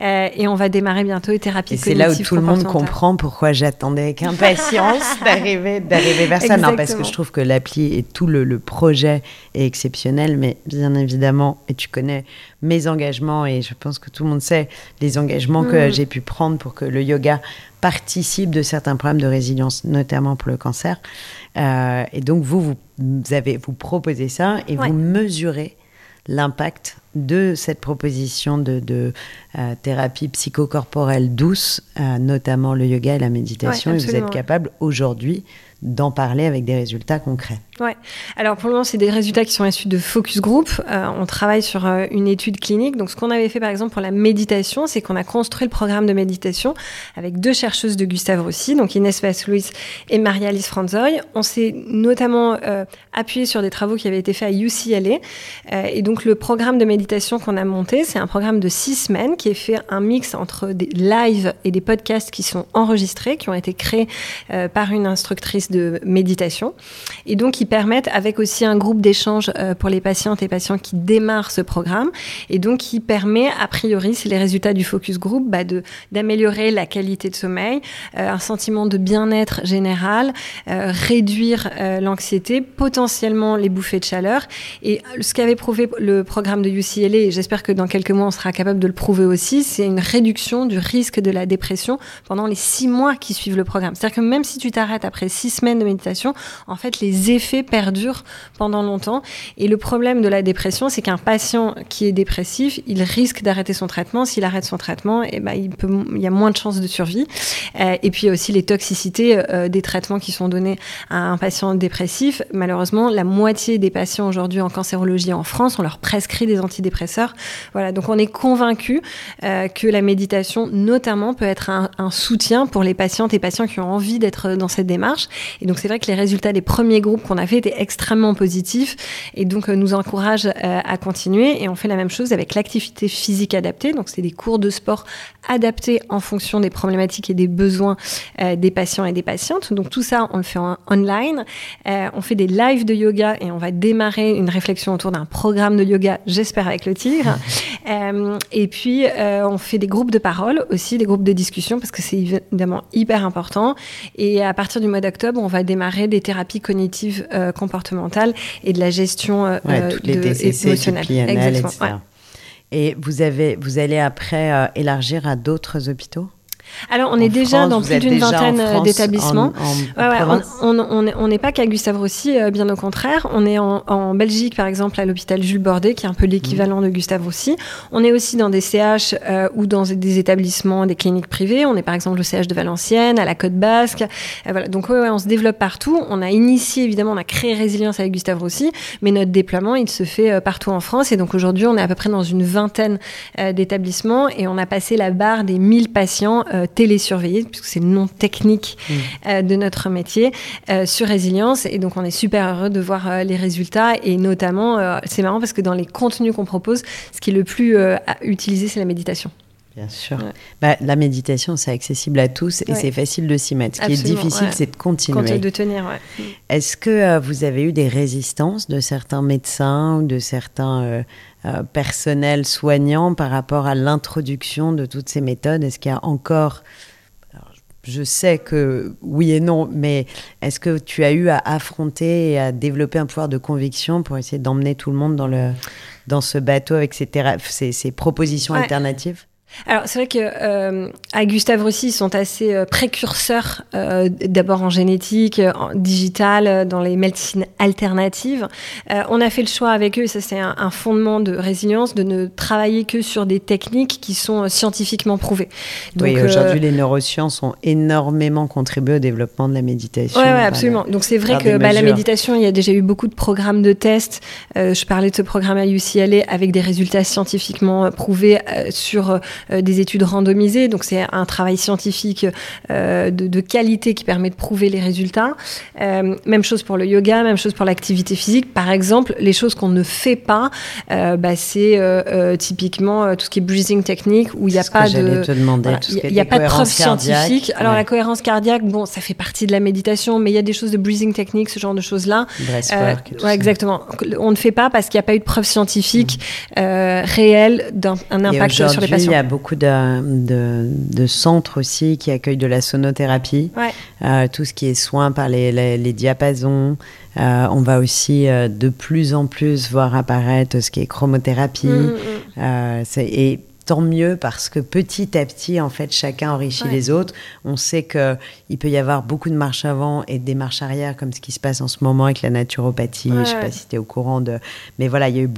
B: Euh, et on va démarrer bientôt les thérapies
A: Et c'est là où tout le monde comprend pourquoi j'attendais avec impatience d'arriver, vers ça. Non, parce que je trouve que l'appli et tout le, le projet est exceptionnel, mais bien évidemment, et tu connais mes engagements, et je pense que tout le monde sait les engagements que mm. j'ai pu prendre pour que le yoga participe de certains problèmes de résilience, notamment pour le cancer. Euh, et donc, vous, vous, avez, vous proposez ça et vous mesurez l'impact de cette proposition de, de euh, thérapie psychocorporelle douce, euh, notamment le yoga et la méditation, et vous êtes capable aujourd'hui d'en parler avec des résultats concrets.
B: Ouais. Alors pour le moment, c'est des résultats qui sont issus de focus group. Euh, on travaille sur euh, une étude clinique. Donc ce qu'on avait fait par exemple pour la méditation, c'est qu'on a construit le programme de méditation avec deux chercheuses de Gustave Roussy, donc Inès Vass-Louis et Maria-Alice Franzoy. On s'est notamment euh, appuyé sur des travaux qui avaient été faits à UCLA. et donc le programme de méditation qu'on a monté, c'est un programme de six semaines qui est fait un mix entre des lives et des podcasts qui sont enregistrés, qui ont été créés par une instructrice de méditation. Et donc, ils permettent, avec aussi un groupe d'échange euh, pour les patientes et patients qui démarrent ce programme, et donc qui permet, a priori, c'est les résultats du focus group, bah, d'améliorer la qualité de sommeil, euh, un sentiment de bien-être général, euh, réduire l'anxiété, potentiellement les bouffées de chaleur. Et ce qu'avait prouvé le programme de UCLA, et j'espère que dans quelques mois on sera capable de le prouver aussi, c'est une réduction du risque de la dépression pendant les six mois qui suivent le programme. C'est-à-dire que même si tu t'arrêtes après six semaines de méditation, en fait, les effets perdurent pendant longtemps. Et le problème de la dépression, c'est qu'un patient qui est dépressif, il risque d'arrêter son traitement. S'il arrête son traitement, eh ben, il, y a moins de chances de survie. Euh, et puis, il y a aussi les toxicités euh, des traitements qui sont donnés à un patient dépressif. Malheureusement, la moitié des patients aujourd'hui en cancérologie en France, on leur prescrit des antidépresseurs. Voilà, donc on est convaincu euh, que la méditation, notamment, peut être un soutien pour les patientes et patients qui ont envie d'être dans cette démarche. Et donc, c'est vrai que les résultats des premiers groupes qu'on a fait étaient extrêmement positifs et donc euh, nous encouragent euh, à continuer. Et on fait la même chose avec l'activité physique adaptée. Donc, c'est des cours de sport adaptés en fonction des problématiques et des besoins euh, des patients et des patientes. Donc, tout ça, on le fait en online. on fait des lives de yoga et on va démarrer une réflexion autour d'un programme de yoga, j'espère avec le tigre. et puis, on fait des groupes de parole aussi, des groupes de discussion parce que c'est évidemment hyper important. Et à partir du mois d'octobre, on va démarrer des thérapies cognitives euh, comportementales et de la gestion euh,
A: les de, TCC, émotionnelle. Exactement. Et vous, avez, vous allez après euh, élargir à d'autres hôpitaux?
B: Alors, on est déjà dans plus d'une vingtaine euh, d'établissements. on n'est pas qu'à Gustave Roussy, euh, bien au contraire. On est en, Belgique, par exemple, à l'hôpital Jules Bordet, qui est un peu l'équivalent de Gustave Roussy. On est aussi dans des CH euh, ou dans des établissements, des cliniques privées. On est par exemple au CH de Valenciennes, à la Côte Basque. voilà. Donc, on se développe partout. On a initié, évidemment, on a créé Résilience avec Gustave Roussy, mais notre déploiement, il se fait partout en France. Et donc, aujourd'hui, on est à peu près dans une vingtaine d'établissements et on a passé la barre des 1000 patients euh, télésurveillés, puisque c'est le nom technique mm. euh, de notre métier, euh, sur résilience. Et donc, on est super heureux de voir les résultats. Et notamment, c'est marrant parce que dans les contenus qu'on propose, ce qui est le plus utilisé, c'est la méditation.
A: Bien sûr. Bah, la méditation, c'est accessible à tous et c'est facile de s'y mettre. Ce qui est difficile, c'est de continuer.
B: de tenir.
A: Est-ce que vous avez eu des résistances de certains médecins ou de certains euh, personnel soignant par rapport à l'introduction de toutes ces méthodes? Est-ce qu'il y a encore... je sais que oui et non, mais est-ce que tu as eu à affronter et à développer un pouvoir de conviction pour essayer d'emmener tout le monde dans, le, dans ce bateau avec ces, ces, propositions alternatives?
B: Alors c'est vrai que euh, à Gustave Roussy, ils sont assez euh, précurseurs euh, d'abord en génétique, en digital, dans les médecines alternatives. on a fait le choix avec eux, et ça c'est un, fondement de résilience, de ne travailler que sur des techniques qui sont scientifiquement prouvées.
A: Donc, oui, aujourd'hui les neurosciences ont énormément contribué au développement de la méditation.
B: Oui, ouais, absolument. Donc c'est vrai que bah, la méditation, il y a déjà eu beaucoup de programmes de tests. je parlais de ce programme à UCLA avec des résultats scientifiquement prouvés sur euh, des études randomisées. Donc c'est un travail scientifique euh, de, qualité qui permet de prouver les résultats. Euh, même chose pour le yoga, même chose pour l'activité physique. Par exemple, les choses qu'on ne fait pas, bah, c'est typiquement tout ce qui est breathing technique où il n'y a pas de, il n'y a, pas de preuve scientifique. Alors la cohérence cardiaque, bon, ça fait partie de la méditation, mais il y a des choses de breathing technique, ce genre de choses là.
A: ouais,
B: exactement. On ne fait pas parce qu'il n'y a pas eu de preuve scientifique mmh. réelle d'un impact sur les patients
A: beaucoup de, de, centres aussi qui accueillent de la sonothérapie, euh, tout ce qui est soins par les, les, diapasons. Euh, on va aussi euh, de plus en plus voir apparaître ce qui est chromothérapie. Mm, mm, mm. et tant mieux parce que petit à petit, en fait, chacun enrichit les autres. On sait qu'il peut y avoir beaucoup de marches avant et des marches arrière, comme ce qui se passe en ce moment avec la naturopathie. Je ne sais pas si tu es au courant de. Mais voilà, il y a eu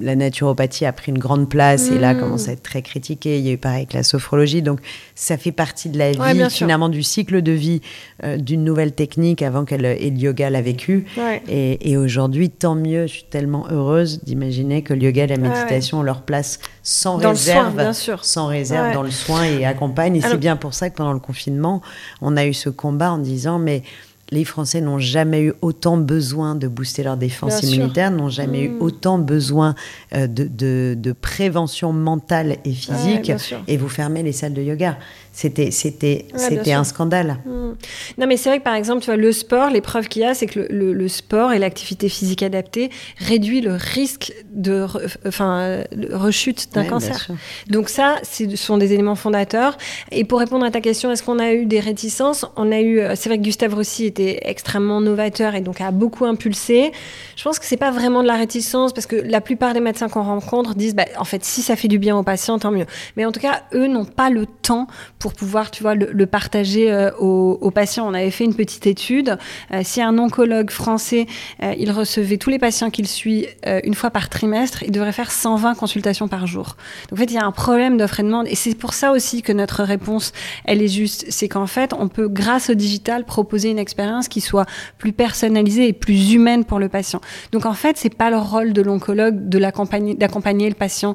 A: la naturopathie a pris une grande place et là mmh. commence à être très critiquée. Il y a eu pareil avec la sophrologie. Donc, ça fait partie de la vie, finalement, du cycle de vie euh, d'une nouvelle technique avant qu'elle et le yoga l'a vécu. Et, et aujourd'hui, tant mieux. Je suis tellement heureuse d'imaginer que le yoga et la méditation ont leur place sans réserve, bien sûr. sans réserve dans le soin et accompagne. Et c'est bien pour ça que pendant le confinement, on a eu ce combat en disant mais les Français n'ont jamais eu autant besoin de booster leur défense immunitaire, n'ont jamais eu mm. autant besoin euh, de, de, prévention mentale et physique, et vous fermez les salles de yoga. C'était, c'était, c'était un scandale.
B: Hmm. Non, mais c'est vrai que par exemple, tu vois, le sport, l'épreuve qu'il y a, c'est que le, le, sport et l'activité physique adaptée réduit le risque de enfin, rechute d'un cancer. Donc ça, ce sont des éléments fondateurs. Et pour répondre à ta question, est-ce qu'on a eu des réticences? On a eu, c'est vrai que Gustave Rossi était extrêmement novateur et donc a beaucoup impulsé. Je pense que c'est pas vraiment de la réticence parce que la plupart des médecins qu'on rencontre disent, bah, en fait, si ça fait du bien aux patients, tant mieux. Mais en tout cas, eux n'ont pas le temps pour pouvoir, tu vois, le, partager euh, aux, patients. On avait fait une petite étude. Euh, si un oncologue français, euh, il recevait tous les patients qu'il suit une fois par trimestre, il devrait faire 120 consultations par jour. Donc, en fait, il y a un problème d'offre et de demande. Et c'est pour ça aussi que notre réponse, elle est juste. C'est qu'en fait, on peut, grâce au digital, proposer une expérience qui soit plus personnalisée et plus humaine pour le patient. Donc, en fait, c'est pas le rôle de l'oncologue de d'accompagner le patient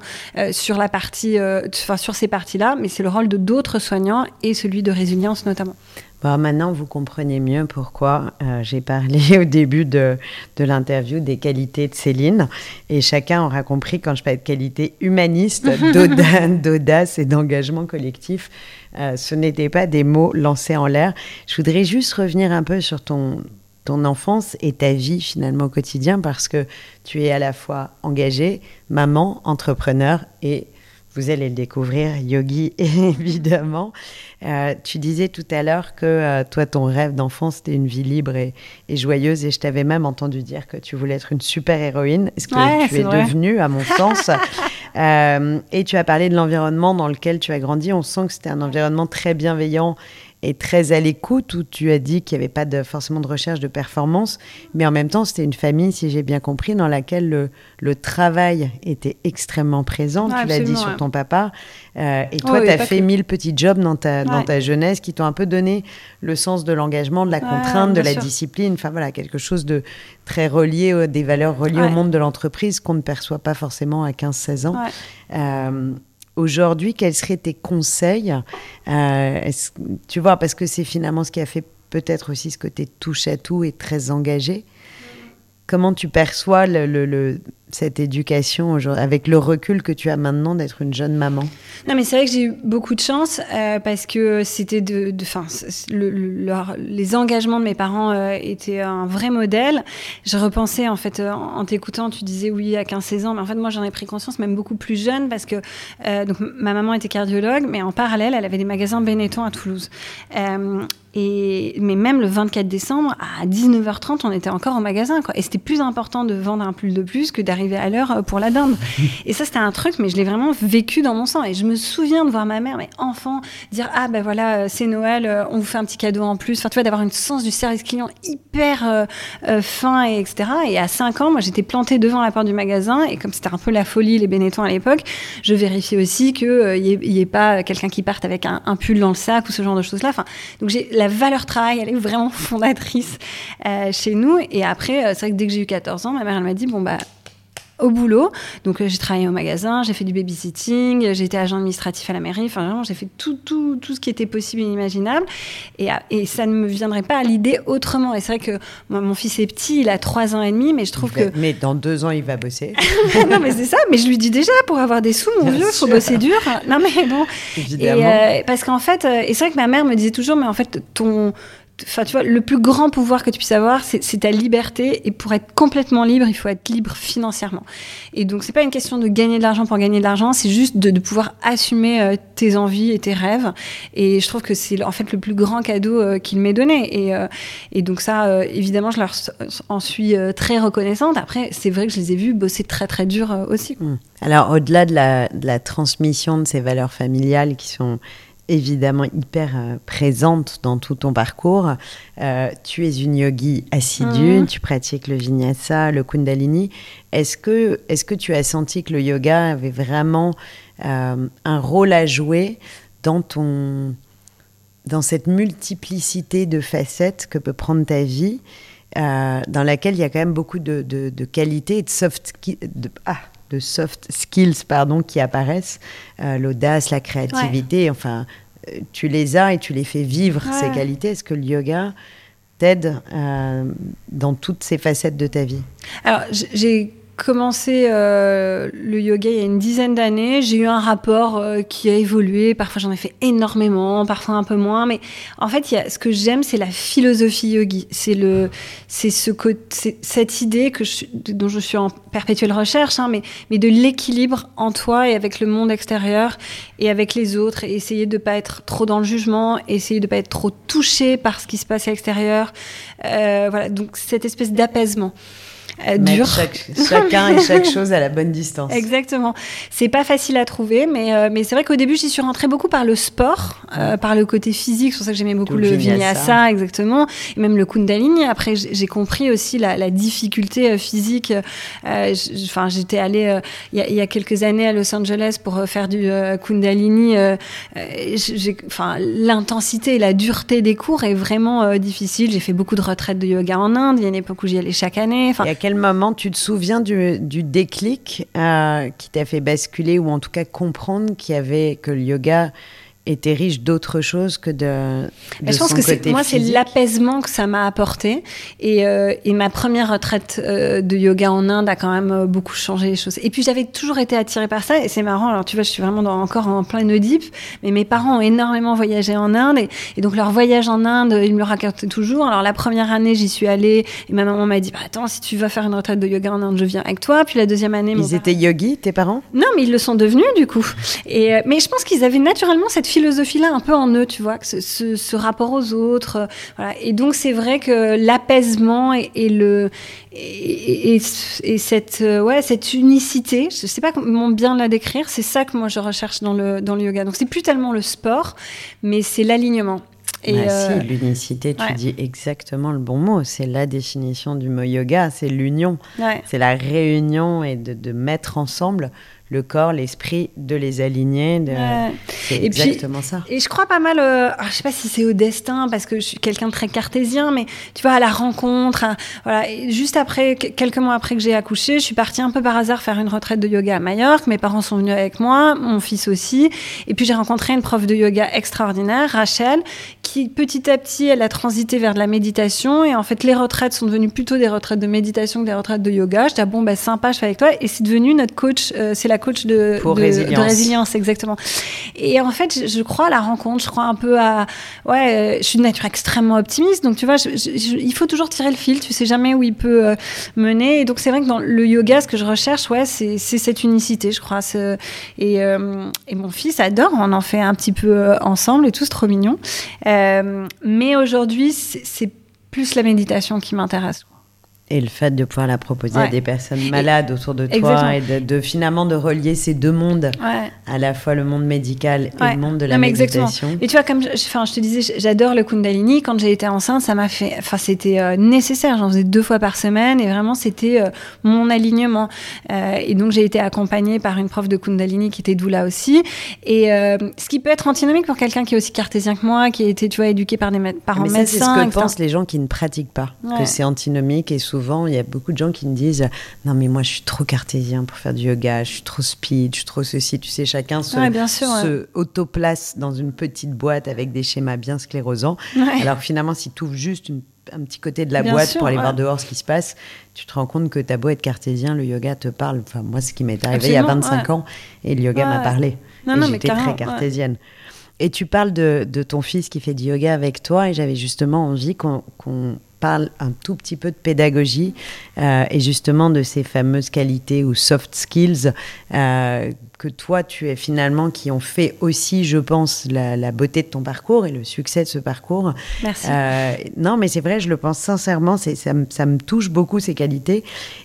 B: sur la partie, enfin, sur ces parties-là, mais c'est le rôle de d'autres soignants et celui de résilience notamment.
A: Bon, maintenant, vous comprenez mieux pourquoi euh, j'ai parlé au début de, de l'interview des qualités de Céline. Et chacun aura compris quand je parle de qualités humanistes, d'audace et d'engagement collectif, euh, ce n'étaient pas des mots lancés en l'air. Je voudrais juste revenir un peu sur ton, ton enfance et ta vie finalement au quotidien parce que tu es à la fois engagée, maman, entrepreneur et vous allez le découvrir, Yogi, évidemment. Euh, tu disais tout à l'heure que euh, toi, ton rêve d'enfant, c'était une vie libre et, joyeuse. Et je t'avais même entendu dire que tu voulais être une super héroïne, ce que tu es devenue, à mon sens. Euh, et tu as parlé de l'environnement dans lequel tu as grandi. On sent que c'était un environnement très bienveillant et très à l'écoute, où tu as dit qu'il n'y avait pas de, forcément de recherche de performance, mais en même temps, c'était une famille, si j'ai bien compris, dans laquelle le, le travail était extrêmement présent. tu l'as dit sur ton papa. Euh, et toi, tu as fait mille petits jobs dans ta, dans ta jeunesse qui t'ont un peu donné le sens de l'engagement, de la contrainte, de la discipline. Enfin voilà, quelque chose de très relié, des valeurs reliées au monde de l'entreprise qu'on ne perçoit pas forcément à 15-16 ans. Euh, aujourd'hui, quels seraient tes conseils euh, Tu vois, parce que c'est finalement ce qui a fait peut-être aussi ce côté touche à tout et très engagé. Comment tu perçois le, cette éducation avec le recul que tu as maintenant d'être une jeune maman
B: Non, mais c'est vrai que j'ai eu beaucoup de chance euh, parce que c'était de, de le, les engagements de mes parents euh, étaient un vrai modèle. Je repensais en fait en, t'écoutant, tu disais oui à 15-16 ans, mais en fait moi j'en ai pris conscience même beaucoup plus jeune parce que donc ma maman était cardiologue, mais en parallèle elle avait des magasins Benetton à Toulouse. Et, mais même le 24 décembre, à 19h30, on était encore au magasin. Quoi. Et c'était plus important de vendre un pull de plus que d'arriver à l'heure euh, pour la dinde. et ça, c'était un truc, mais je l'ai vraiment vécu dans mon sang. Et je me souviens de voir ma mère, mais enfant, dire Ah ben voilà, euh, c'est Noël, euh, on vous fait un petit cadeau en plus. Enfin, tu vois, d'avoir une sens du service client hyper fin, et etc. Et à 5 ans, moi, j'étais plantée devant la porte du magasin. Et comme c'était un peu la folie, les Benetton à l'époque, je vérifiais aussi qu'il n'y ait, pas quelqu'un qui parte avec un, un, pull dans le sac ou ce genre de choses-là. Enfin, donc j'ai la valeur travail, elle est vraiment fondatrice chez nous. Et après, c'est vrai que dès que j'ai eu 14 ans, ma mère, elle m'a dit, bon, bah, au boulot. Donc, euh, j'ai travaillé au magasin, j'ai fait du babysitting, j'ai été agent administratif à la mairie. Enfin, vraiment, j'ai fait tout, tout, tout ce qui était possible et inimaginable. Et, et ça ne me viendrait pas à l'idée autrement. Et c'est vrai que mon fils est petit, il a 3 ans et demi, mais je trouve que.
A: Mais dans deux ans, il va bosser.
B: non, mais c'est ça. Mais je lui dis déjà, pour avoir des sous, mon vieux, il faut bosser dur. Non, mais bon. Évidemment. parce qu'en fait, et c'est vrai que ma mère me disait toujours, mais en fait, ton enfin, tu vois, le plus grand pouvoir que tu puisses avoir, c'est ta liberté. Et pour être complètement libre, il faut être libre financièrement. Et donc, c'est pas une question de gagner de l'argent pour gagner de l'argent, c'est juste de, pouvoir assumer euh, tes envies et tes rêves. Et je trouve que c'est en fait le plus grand cadeau euh, qu'il m'ait donné. Et, euh, donc ça, évidemment, je leur en suis très reconnaissante. Après, c'est vrai que je les ai vus bosser très très dur aussi. Mmh.
A: Alors, au-delà de la transmission de ces valeurs familiales qui sont évidemment hyper euh, présente dans tout ton parcours. Euh, tu es une yogi assidue, mhm. tu pratiques le vinyasa, le kundalini. Est-ce que, est que tu as senti que le yoga avait vraiment euh, un rôle à jouer dans, ton, dans cette multiplicité de facettes que peut prendre ta vie, dans laquelle il y a quand même beaucoup de, de, qualités et de soft, de, ah, de soft skills pardon, qui apparaissent, euh, l'audace, la créativité, enfin, euh, tu les as et tu les fais vivre, ces qualités. Est-ce que le yoga t'aide dans toutes ces facettes de ta vie?
B: Alors, j'ai commencé euh, le yoga il y a une dizaine d'années. J'ai eu un rapport euh, qui a évolué. Parfois, j'en ai fait énormément, parfois un peu moins. Mais en fait, y a, ce que j'aime, c'est la philosophie yogi. C'est le, c'est ce cette idée que je, dont je suis en perpétuelle recherche, hein, mais, mais de l'équilibre en toi et avec le monde extérieur et avec les autres. Et essayer de pas être trop dans le jugement, essayer de pas être trop touché par ce qui se passe à l'extérieur. Euh, voilà. Donc cette espèce d'apaisement
A: euh, dur. chacun et chaque chose à la bonne distance.
B: Exactement. C'est pas facile à trouver, mais, euh, mais c'est vrai qu'au début, j'y suis rentrée beaucoup par le sport, euh, par le côté physique. C'est pour ça que j'aimais beaucoup le, vinyasa, exactement, et même le kundalini. Après, j'ai compris aussi la, la difficulté physique. Enfin, j'étais allée il y, y, a quelques années à Los Angeles pour faire du kundalini. Enfin, l'intensité et la dureté des cours est vraiment difficile. J'ai fait beaucoup de retraites de yoga en Inde. Il y a une époque où j'y allais chaque année.
A: Enfin, moment tu te souviens du, déclic euh, qui t'a fait basculer ou en tout cas comprendre qu'il y avait que le yoga était riche d'autres choses que de, de
B: Je pense que moi, c'est l'apaisement que ça m'a apporté. Et, euh, et, ma première retraite euh, de yoga en Inde a quand même euh, beaucoup changé les choses. Et puis, j'avais toujours été attirée par ça. Et c'est marrant. Alors, tu vois, je suis vraiment dans, encore en plein Oedipe. Mais mes parents ont énormément voyagé en Inde. Et, donc, leur voyage en Inde, ils me le racontaient toujours. Alors, la première année, j'y suis allée. Et ma maman m'a dit bah, Attends, si tu vas faire une retraite de yoga en Inde, je viens avec toi. Puis la deuxième année.
A: Ils étaient yogis, tes parents?
B: Non, mais ils le sont devenus, du coup. Et, mais je pense qu'ils avaient naturellement cette philosophie-là un peu en eux, tu vois, ce, ce, rapport aux autres. Euh, voilà. Et donc, c'est vrai que l'apaisement et, le, et, et, cette, euh, ouais, cette unicité, je ne sais pas comment bien la décrire, c'est ça que moi je recherche dans le, dans le yoga. Donc, c'est plus tellement le sport, mais c'est l'alignement.
A: Et bah, euh, l'unicité, tu dis exactement le bon mot. C'est la définition du mot yoga, c'est l'union. C'est la réunion et de, de mettre ensemble le corps, l'esprit, de les aligner. De... C'est exactement ça.
B: Et je crois pas mal, euh, ah, je sais pas si c'est au destin, parce que je suis quelqu'un de très cartésien, mais tu vois, à la rencontre, voilà. juste après, quelques mois après que j'ai accouché, je suis partie un peu par hasard faire une retraite de yoga à Majorque. Mes parents sont venus avec moi, mon fils aussi. Et puis j'ai rencontré une prof de yoga extraordinaire, Rachel, qui petit à petit, elle a transité vers de la méditation. Et en fait, les retraites sont devenues plutôt des retraites de méditation que des retraites de yoga. Je dis, ah bon, bah, sympa, je fais avec toi. Et c'est devenu notre coach, euh, c'est la coach de, résilience. exactement. Et en fait, je, crois à la rencontre, je crois un peu à. Ouais, je suis de nature extrêmement optimiste, donc tu vois, il faut toujours tirer le fil, tu sais jamais où il peut euh, mener. Et donc, c'est vrai que dans le yoga, ce que je recherche, ouais, c'est cette unicité, je crois. Et, euh, et, mon fils adore, on en fait un petit peu euh, ensemble et tout, c'est trop mignon. mais aujourd'hui, c'est plus la méditation qui m'intéresse.
A: Et le fait de pouvoir la proposer à des personnes malades autour de toi et de, finalement de relier ces deux mondes, à la fois le monde médical et le monde de la méditation.
B: Et tu vois, comme je, je te disais, j'adore le Kundalini. Quand j'ai été enceinte, ça m'a fait, enfin, c'était euh, nécessaire. J'en faisais deux fois par semaine et vraiment, c'était euh, mon alignement. Euh, et donc, j'ai été accompagnée par une prof de Kundalini qui était doula aussi. Et ce qui peut être antinomique pour quelqu'un qui est aussi cartésien que moi, qui a été, tu vois, éduqué par des parents
A: Mais
B: médecins.
A: C'est ce que pensent les gens qui ne pratiquent pas, que c'est antinomique et souvent souvent, il y a beaucoup de gens qui me disent Non, mais moi, je suis trop cartésien pour faire du yoga, je suis trop speed, je suis trop ceci. Tu sais, chacun se, ouais, se autoplace dans une petite boîte avec des schémas bien sclérosants. Alors finalement, si tu ouvres juste un petit côté de la boîte pour aller voir dehors ce qui se passe, tu te rends compte que ta beau être cartésien, le yoga te parle. Enfin, moi, ce qui m'est arrivé il y a 25 ans, et le yoga m'a parlé. J'étais très cartésienne. Et tu parles de, de, ton fils qui fait du yoga avec toi, et j'avais justement envie qu'on parle un tout petit peu de pédagogie euh, et justement de ces fameuses qualités ou soft skills euh, que toi tu es finalement qui ont fait aussi, je pense, la, beauté de ton parcours et le succès de ce parcours.
B: Merci. Euh,
A: non, mais c'est vrai, je le pense sincèrement, ça, ça me touche beaucoup ces qualités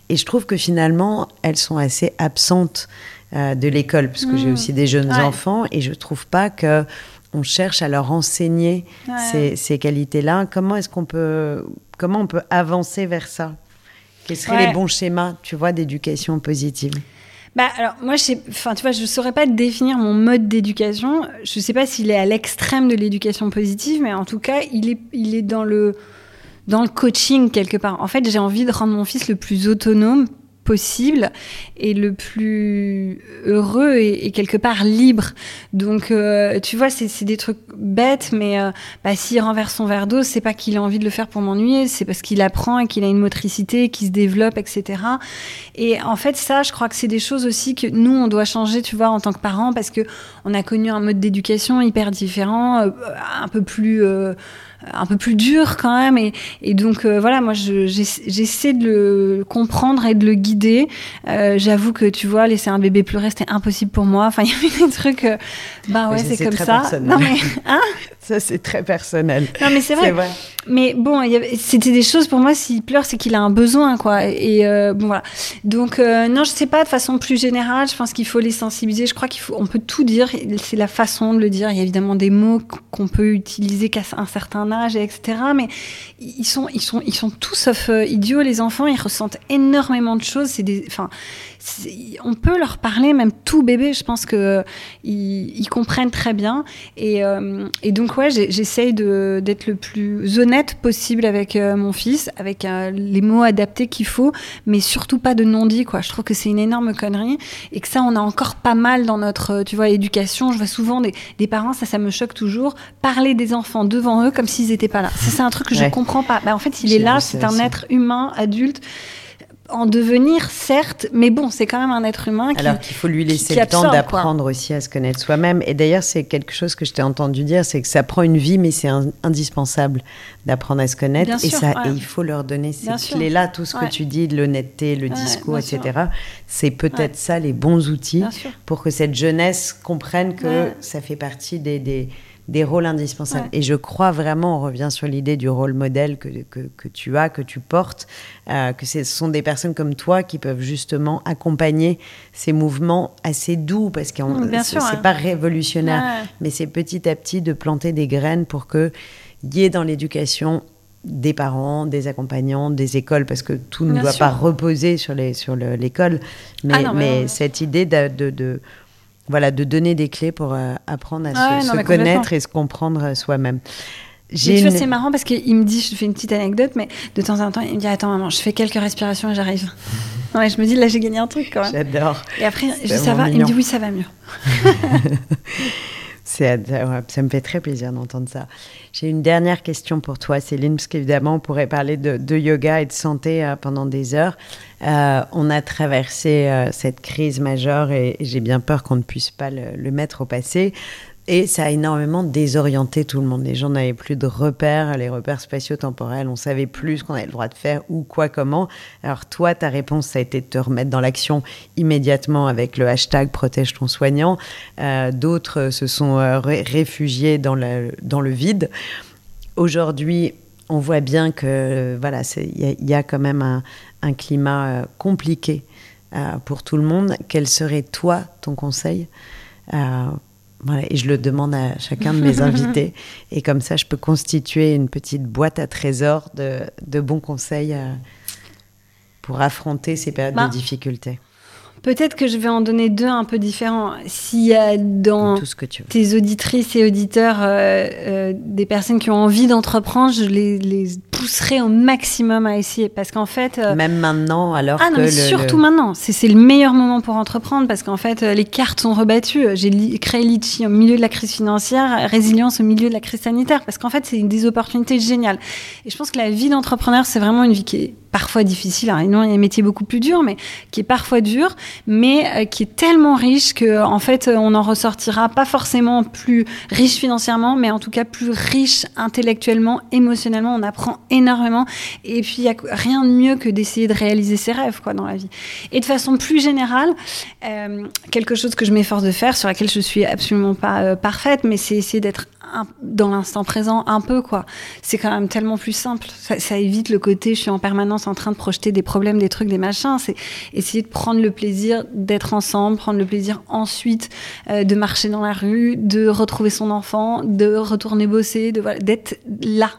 A: et je trouve que finalement elles sont assez absentes de l'école parce que j'ai mmh. aussi des jeunes enfants et je trouve pas que on cherche à leur enseigner ces, qualités-là. Comment est-ce qu'on peut, comment on peut avancer vers ça? Quels seraient les bons schémas, tu vois, d'éducation positive?
B: Bah alors moi je enfin tu vois je saurais pas définir mon mode d'éducation. Je sais pas s'il est à l'extrême de l'éducation positive, mais en tout cas il est il est dans le dans le coaching quelque part. En fait j'ai envie de rendre mon fils le plus autonome possible et le plus heureux et, quelque part libre. Donc, euh, tu vois, c'est des trucs bêtes, mais euh, bah, s'il renverse son verre d'eau, c'est pas qu'il a envie de le faire pour m'ennuyer, c'est parce qu'il apprend et qu'il a une motricité, qu'il se développe, etc. Et en fait, ça, je crois que c'est des choses aussi que nous, on doit changer, tu vois, en tant que parents, parce que on a connu un mode d'éducation hyper différent, euh, un peu plus un peu plus dur quand même. Et, et donc euh, voilà, moi j'essaie de le comprendre et de le guider. Euh, J'avoue que tu vois, laisser un bébé pleurer, c'était impossible pour moi. Enfin, il y avait des trucs. Euh, bah ouais, c'est comme ça.
A: Non mais hein? Ça c'est très personnel.
B: Non mais c'est vrai. Mais bon, c'était des choses pour moi. S'il pleure, c'est qu'il a un besoin, quoi. Et euh, bon voilà. Donc non, je sais pas de façon plus générale. Je pense qu'il faut les sensibiliser. Je crois qu'il faut, on peut tout dire. C'est la façon de le dire. Il y a évidemment des mots qu'on peut utiliser qu'à un certain âge etc. Mais ils sont, ils sont, ils sont tous sauf euh, idiots, les enfants. Ils ressentent énormément de choses. C'est des, enfin, on peut leur parler, même tout bébé, je pense que ils, comprennent très bien. Et, euh, donc ouais, j'essaye d'être le plus honnête possible avec euh, mon fils, avec euh, les mots adaptés qu'il faut, mais surtout pas de non-dit quoi. Je trouve que c'est une énorme connerie et que ça, on a encore pas mal dans notre, tu vois, éducation. Je vois souvent des, parents, ça, ça me choque toujours, parler des enfants devant eux comme s'ils n'étaient pas là. C'est un truc que je comprends pas. Bah, en fait, il est là, c'est un être humain, adulte en devenir, certes, mais bon, c'est quand même un être humain. Qui,
A: Alors qu'il faut lui laisser le temps d'apprendre aussi à se connaître soi-même. Et d'ailleurs, c'est quelque chose que je t'ai entendu dire, c'est que ça prend une vie, mais c'est indispensable d'apprendre à se connaître. et, ça, et il faut leur donner ces clés-là, tout ce que tu dis, l'honnêteté, le discours, etc. C'est peut-être ça les bons outils pour que cette jeunesse comprenne que ça fait partie des des rôles indispensables. Et je crois vraiment, on revient sur l'idée du rôle modèle que, que, tu as, que tu portes, euh, que ce sont des personnes comme toi qui peuvent justement accompagner ces mouvements assez doux, parce que ce n'est pas révolutionnaire, mais c'est petit à petit de planter des graines pour qu'il y ait dans l'éducation des parents, des accompagnants, des écoles, parce que tout ne doit pas reposer sur l'école, mais, ah mais, cette idée de, de voilà, de donner des clés pour euh, apprendre à se, connaître et se comprendre soi-même.
B: tu vois, c'est marrant parce qu'il me dit, je fais une petite anecdote, mais de temps en temps, il me dit Attends, maman, je fais quelques respirations et j'arrive. ouais, je me dis Là, j'ai gagné un truc quand même.
A: J'adore.
B: Et après, je dis, ça va? Il me dit Oui, ça va mieux.
A: ça me fait très plaisir d'entendre ça. J'ai une dernière question pour toi, Céline, parce qu'évidemment, on pourrait parler de, yoga et de santé euh, pendant des heures. Euh, on a traversé euh, cette crise majeure et, j'ai bien peur qu'on ne puisse pas le, mettre au passé. Et ça a énormément désorienté tout le monde. Les gens n'avaient plus de repères, les repères spatio-temporels. On savait plus ce qu'on avait le droit de faire, ou quoi, comment. Alors toi, ta réponse, ça a été de te remettre dans l'action immédiatement avec le hashtag protège ton soignant. Euh, d'autres se sont réfugiés dans le, dans le vide. Aujourd'hui, on voit bien que voilà, il y, a quand même un, climat euh, compliqué euh, pour tout le monde, quel serait toi ton conseil euh, voilà, et je le demande à chacun de mes invités. Et comme ça, je peux constituer une petite boîte à trésors de, de bons conseils pour affronter ces périodes de bah, difficulté.
B: Peut-être que je vais en donner deux un peu différents. S'il y a dans tes auditrices et auditeurs euh, euh, des personnes qui ont envie d'entreprendre, je les, les, pousserai au maximum à essayer. Parce qu'en fait.
A: Euh, Même maintenant, alors
B: ah,
A: que. Non,
B: surtout maintenant. C'est le meilleur moment pour entreprendre parce qu'en fait, les cartes sont rebattues. J'ai créé Litchi au milieu de la crise financière, résilience au milieu de la crise sanitaire. Parce qu'en fait, c'est des opportunités géniales. Et je pense que la vie d'entrepreneur, c'est vraiment une vie qui est parfois difficile. Alors, non, il y a un métier beaucoup plus dur, mais qui est parfois dur, mais euh, qui est tellement riche que, en fait, on en ressortira pas forcément plus riche financièrement, mais en tout cas plus riche intellectuellement, émotionnellement. On apprend énormément. Et puis, il y a rien de mieux que d'essayer de réaliser ses rêves, quoi, dans la vie. Et de façon plus générale, euh, quelque chose que je m'efforce de faire, sur laquelle je suis absolument pas euh, parfaite, mais c'est essayer d'être dans l'instant présent un peu quoi. C'est quand même tellement plus simple. Ça, évite le côté je suis en permanence en train de projeter des problèmes, des trucs, des machins. C'est essayer de prendre le plaisir d'être ensemble, prendre le plaisir ensuite euh, de marcher dans la rue, de retrouver son enfant, de retourner bosser, de d'être là.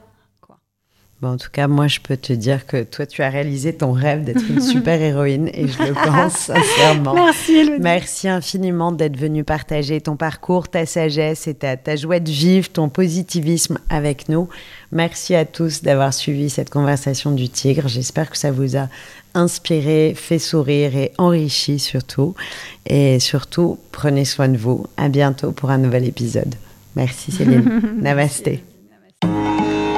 A: En tout cas, moi, je peux te dire que toi, tu as réalisé ton rêve d'être une super héroïne et je le pense sincèrement.
B: Merci, Elodie.
A: Merci infiniment d'être venue partager ton parcours, ta sagesse et ta, ta joie de vivre, ton positivisme avec nous. Merci à tous d'avoir suivi cette conversation du tigre. J'espère que ça vous a inspiré, fait sourire et enrichi surtout. Et surtout, prenez soin de vous. À bientôt pour un nouvel épisode. Merci Céline. Namasté. Namaste.